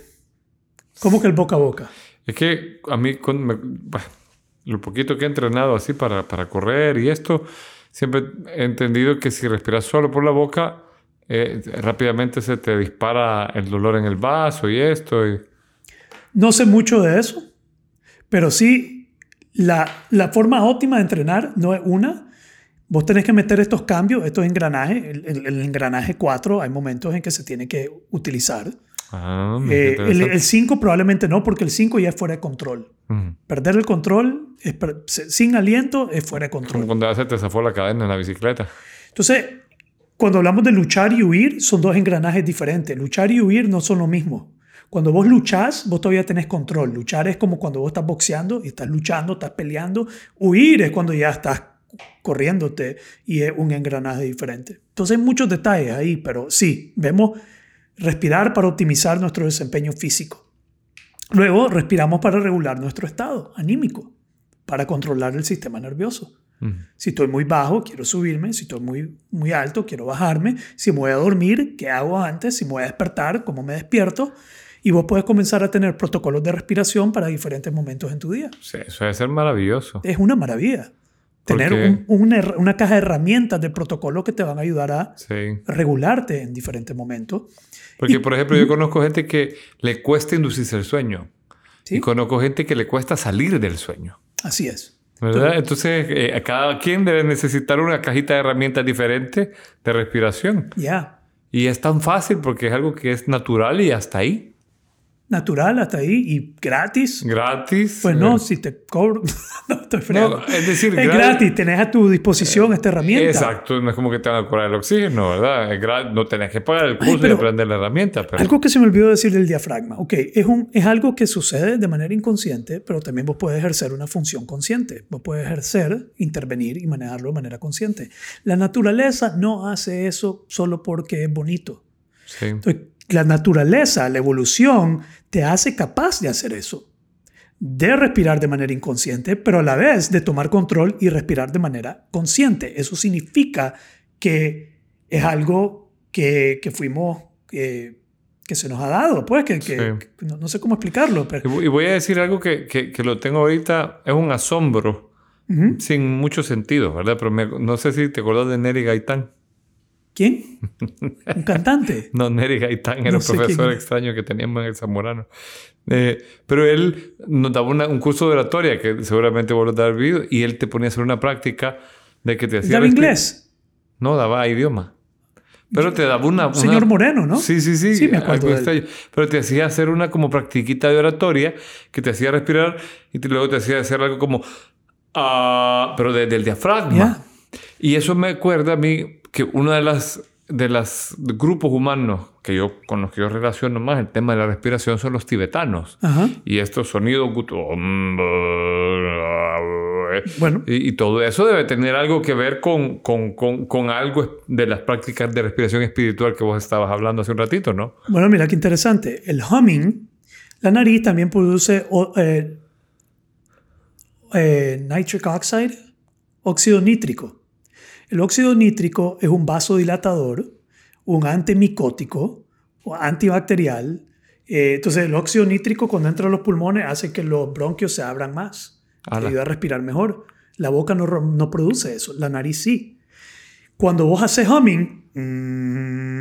¿Cómo que el boca a boca? Es que a mí, con me- bah, lo poquito que he entrenado así para, para correr y esto, siempre he entendido que si respiras solo por la boca, eh, rápidamente se te dispara el dolor en el vaso y esto. y- No sé mucho de eso, pero sí, la, la forma óptima de entrenar no es una. Vos tenés que meter estos cambios, estos engranajes. El, el- el engranaje 4, hay momentos en que se tiene que utilizar. Ah, Eh, el, el 5 probablemente no, porque el 5 ya es fuera de control. Perder el control es per- sin aliento es fuera de Como control. cuando ya se te zafó la cadena en la bicicleta. Entonces, cuando hablamos de luchar y huir, son dos engranajes diferentes. Luchar y huir no son lo mismo. Cuando vos luchás, vos todavía tenés control. Luchar es como cuando vos estás boxeando y estás luchando, estás peleando. Huir es cuando ya estás corriéndote y es un engranaje diferente. Entonces hay muchos detalles ahí, pero sí, vemos respirar para optimizar nuestro desempeño físico. Luego respiramos para regular nuestro estado anímico, para controlar el sistema nervioso. Si estoy muy bajo, quiero subirme. Si estoy muy, muy alto, quiero bajarme. Si me voy a dormir, ¿qué hago antes? Si me voy a despertar, ¿cómo me despierto? Y vos puedes comenzar a tener protocolos de respiración para diferentes momentos en tu día. Sí, eso debe ser maravilloso. Es una maravilla. Tener una, una, caja de herramientas de protocolo que te van a ayudar a regularte en diferentes momentos. Porque, por ejemplo, yo conozco gente que le cuesta inducirse el sueño. Y conozco gente que le cuesta salir del sueño. Así es. ¿Verdad? Entonces, eh, cada quien debe necesitar una cajita de herramientas diferente de respiración. Ya. Y es tan fácil porque es algo que es natural y hasta ahí natural hasta ahí y gratis. Gratis. Pues no, si te cobro. no, estoy no, es decir, es gratis. tenés a tu disposición esta herramienta. Exacto, no es como que te van a cobrar el oxígeno, ¿verdad? no tenés que pagar el curso y aprender la herramienta. Pero... Algo que se me olvidó decir del diafragma. Ok, es, un, es algo que sucede de manera inconsciente, pero también vos puedes ejercer una función consciente. Vos puedes ejercer, intervenir y manejarlo de manera consciente. La naturaleza no hace eso solo porque es bonito. Sí. Entonces, la naturaleza, la evolución, te hace capaz de hacer eso. De respirar de manera inconsciente, pero a la vez de tomar control y respirar de manera consciente. Eso significa que es algo que, fuimos, que, se nos ha dado, pues, que, no, sé cómo explicarlo. Pero... Y voy a decir algo que, lo tengo ahorita, es un asombro, sin mucho sentido, ¿verdad? Pero no sé si te acuerdas de Neri Gaitán. ¿Quién? ¿Un cantante? no, Neri Gaitán era un profesor extraño que teníamos en el Zamorano. Eh, pero él nos daba un curso de oratoria que seguramente vos lo has visto y él te ponía a hacer una práctica de que te hacía... ¿Daba inglés? No, daba idioma. Pero te daba una, Señor Moreno, ¿no? Sí, sí, sí. Sí, me acuerdo de Pero te hacía hacer una como practiquita de oratoria que te hacía respirar y luego te hacía hacer algo como... ah pero desde el diafragma. Y eso me acuerda a mí que uno de las de los grupos humanos que yo, con los que yo relaciono más el tema de la respiración son los tibetanos. Y estos sonidos... Bueno. Y, todo eso debe tener algo que ver con, con, con, con, algo de las prácticas de respiración espiritual que vos estabas hablando hace un ratito, ¿no? Bueno, mira qué interesante. El humming, la nariz también produce eh, eh, nitric oxide, óxido nítrico. El óxido nítrico es un vasodilatador, un antimicótico o antibacterial. Eh, entonces, el óxido nítrico cuando entra a los pulmones hace que los bronquios se abran más. Te ayuda a respirar mejor. La boca no, no, produce eso, la nariz sí. Cuando vos haces humming, mmm,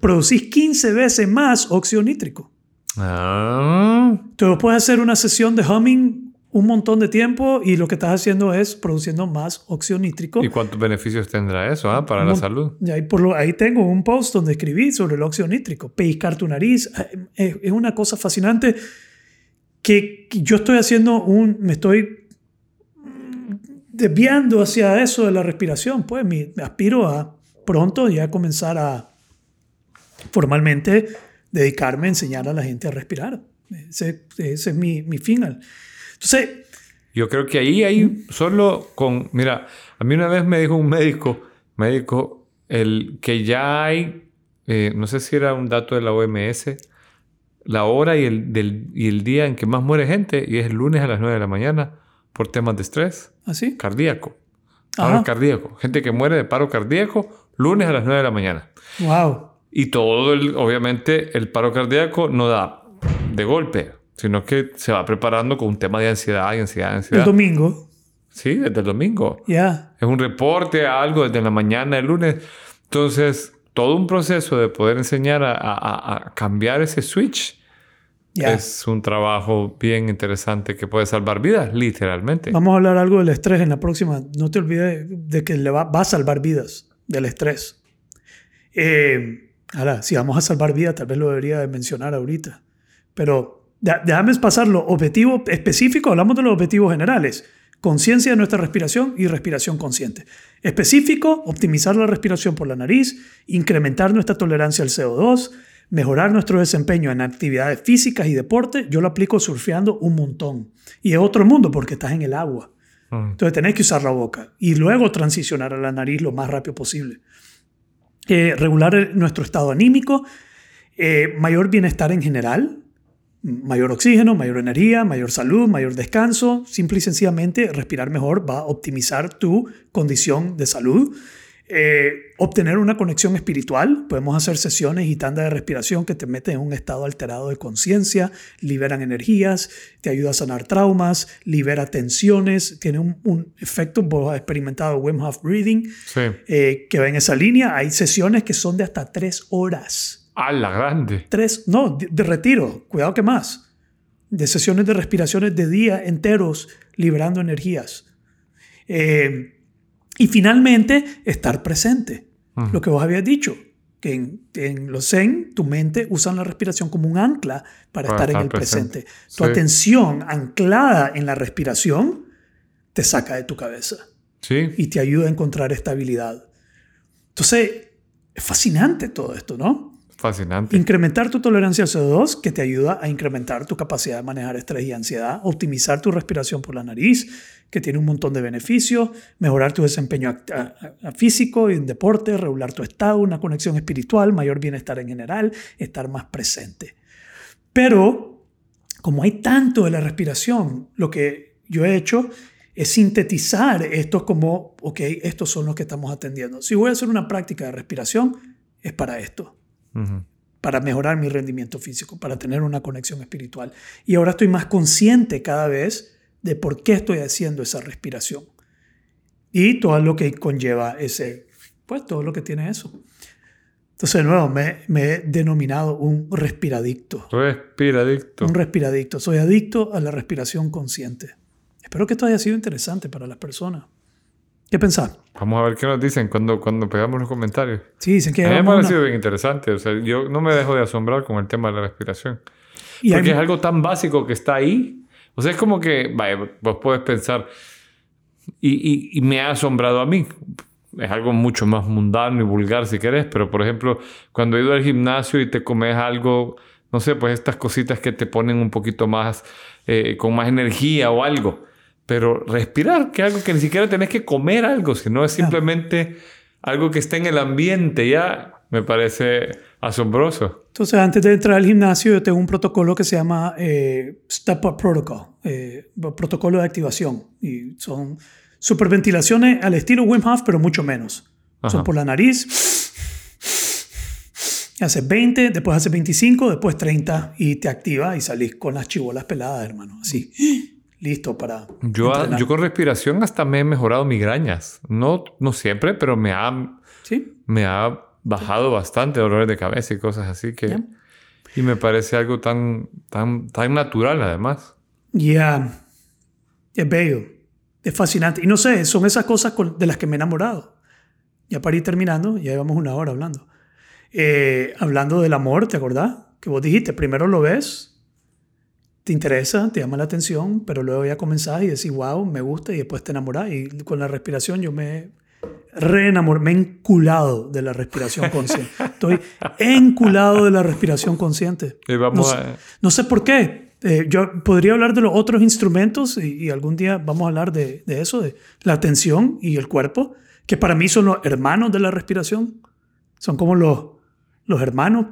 producís 15 veces más óxido nítrico. Ah. Entonces, puedes hacer una sesión de humming un montón de tiempo y lo que estás haciendo es produciendo más óxido nítrico. ¿Y cuántos beneficios tendrá eso ah, para la salud? Y ahí, por lo, ahí tengo un post donde escribí sobre el óxido nítrico. Pellizcar tu nariz eh, es, una cosa fascinante que yo estoy haciendo un... me estoy desviando hacia eso de la respiración. Pues me aspiro a pronto ya comenzar a formalmente dedicarme a enseñar a la gente a respirar. Ese, ese es mi, mi fin. Entonces... Yo creo que ahí hay solo con... Mira, a mí una vez me dijo un médico, médico, el, que ya hay, eh, no sé si era un dato de la OMS, la hora y el, del, y el día en que más muere gente, y es el lunes a las 9 de la mañana, por temas de estrés. ¿Así? ¿Ah, cardíaco. Paro cardíaco. Gente que muere de paro cardíaco, lunes a las 9 de la mañana. Wow. Y todo, el, obviamente, el paro cardíaco no da de golpe sino que se va preparando con un tema de ansiedad y ansiedad, ansiedad. El domingo. Sí, desde el domingo. Ya. Es un reporte, algo desde la mañana, el lunes. Entonces, todo un proceso de poder enseñar a, a, cambiar ese switch es un trabajo bien interesante que puede salvar vidas, literalmente. Vamos a hablar algo del estrés en la próxima. No te olvides de que le va, va a salvar vidas del estrés. Eh, ahora, si vamos a salvar vidas, tal vez lo debería de mencionar ahorita. Pero déjame pasar los objetivos específicos, hablamos de los objetivos generales. Conciencia de nuestra respiración y respiración consciente. Específico, optimizar la respiración por la nariz, incrementar nuestra tolerancia al CO2, mejorar nuestro desempeño en actividades físicas y deporte. Yo lo aplico surfeando un montón. Y es otro mundo porque estás en el agua. Mm. Entonces tenés que usar la boca y luego transicionar a la nariz lo más rápido posible. Eh, regular nuestro estado anímico, eh, mayor bienestar en general, mayor oxígeno, mayor energía, mayor salud, mayor descanso. Simple y sencillamente, respirar mejor va a optimizar tu condición de salud. Eh, obtener una conexión espiritual. Podemos hacer sesiones y tandas de respiración que te meten en un estado alterado de conciencia, liberan energías, te ayuda a sanar traumas, libera tensiones, tiene un, efecto, vos has experimentado Wim Hof Breathing, eh, que va en esa línea. Hay sesiones que son de hasta tres horas. ¡A la grande! Tres, no, de, retiro, cuidado que más. De sesiones de respiraciones de día enteros, liberando energías. Eh, y finalmente, estar presente. Lo que vos habías dicho, que en, los Zen, tu mente usa la respiración como un ancla para, estar, en el presente. Tu atención anclada en la respiración te saca de tu cabeza. Sí. Y te ayuda a encontrar estabilidad. Entonces, es fascinante todo esto, ¿no? Fascinante. Incrementar tu tolerancia al CO2, que te ayuda a incrementar tu capacidad de manejar estrés y ansiedad, optimizar tu respiración por la nariz, que tiene un montón de beneficios, mejorar tu desempeño físico en deporte, regular tu estado, una conexión espiritual, mayor bienestar en general, estar más presente. Pero, como hay tanto de la respiración, lo que yo he hecho es sintetizar esto como, ok, estos son los que estamos atendiendo. Si voy a hacer una práctica de respiración, es para esto para mejorar mi rendimiento físico, para tener una conexión espiritual. Y ahora estoy más consciente cada vez de por qué estoy haciendo esa respiración. Y todo lo que conlleva ese, pues todo lo que tiene eso. Entonces, de nuevo, me, me he denominado un respiradicto. Respiradicto. Un respiradicto. Soy adicto a la respiración consciente. Espero que esto haya sido interesante para las personas. ¿Qué pensás? Vamos a ver qué nos dicen cuando, cuando pegamos los comentarios. Sí, dicen que... A mí me ha parecido bien interesante. O sea, yo no me dejo de asombrar con el tema de la respiración. porque es algo tan básico que está ahí. O sea, es como que, vaya, vos puedes pensar, y, y, me ha asombrado a mí. Es algo mucho más mundano y vulgar si querés, pero por ejemplo, cuando he ido al gimnasio y te comes algo, no sé, pues estas cositas que te ponen un poquito más, eh, con más energía o algo pero respirar, que algo que ni siquiera tenés que comer algo, sino es simplemente algo que está en el ambiente, ya me parece asombroso. Entonces, antes de entrar al gimnasio, yo tengo un protocolo que se llama eh, Step Up Protocol, eh, protocolo de activación. Y son superventilaciones al estilo Wim Hof, pero mucho menos. Son por la nariz. Haces 20, después haces 25, después 30 y te activa y salís con las chivolas peladas, hermano. Así listo para... Yo, yo con respiración hasta me he mejorado migrañas. No, no siempre, pero me ha, ¿Sí? me ha bajado bastante dolores de cabeza y cosas así que... Y me parece algo tan, tan, tan natural además. Ya, es bello, es fascinante. Y no sé, son esas cosas de las que me he enamorado. Ya para ir terminando, ya llevamos una hora hablando. Eh, hablando del amor, ¿te acordás? Que vos dijiste, primero lo ves, te interesa, te llama la atención, pero luego ya comenzás y decís, wow, me gusta, y después te enamorás. Y con la respiración yo me reenamoré, me he enculado de la respiración consciente. Estoy enculado de la respiración consciente. vamos no, no, sé por qué. Eh, yo podría hablar de los otros instrumentos y, algún día vamos a hablar de, de, eso, de la atención y el cuerpo, que para mí son los hermanos de la respiración. Son como los, los hermanos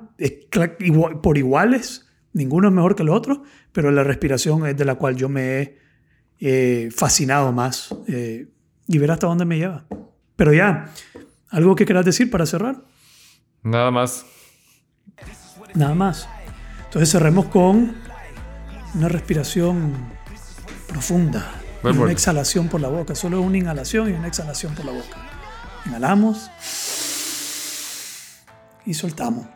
por iguales ninguno es mejor que el otro, pero la respiración es de la cual yo me he eh, fascinado más eh, y ver hasta dónde me lleva. Pero ya, ¿algo que quieras decir para cerrar? Nada más. Nada más. Entonces cerremos con una respiración profunda. una exhalación por la boca. Solo una inhalación y una exhalación por la boca. Inhalamos y soltamos.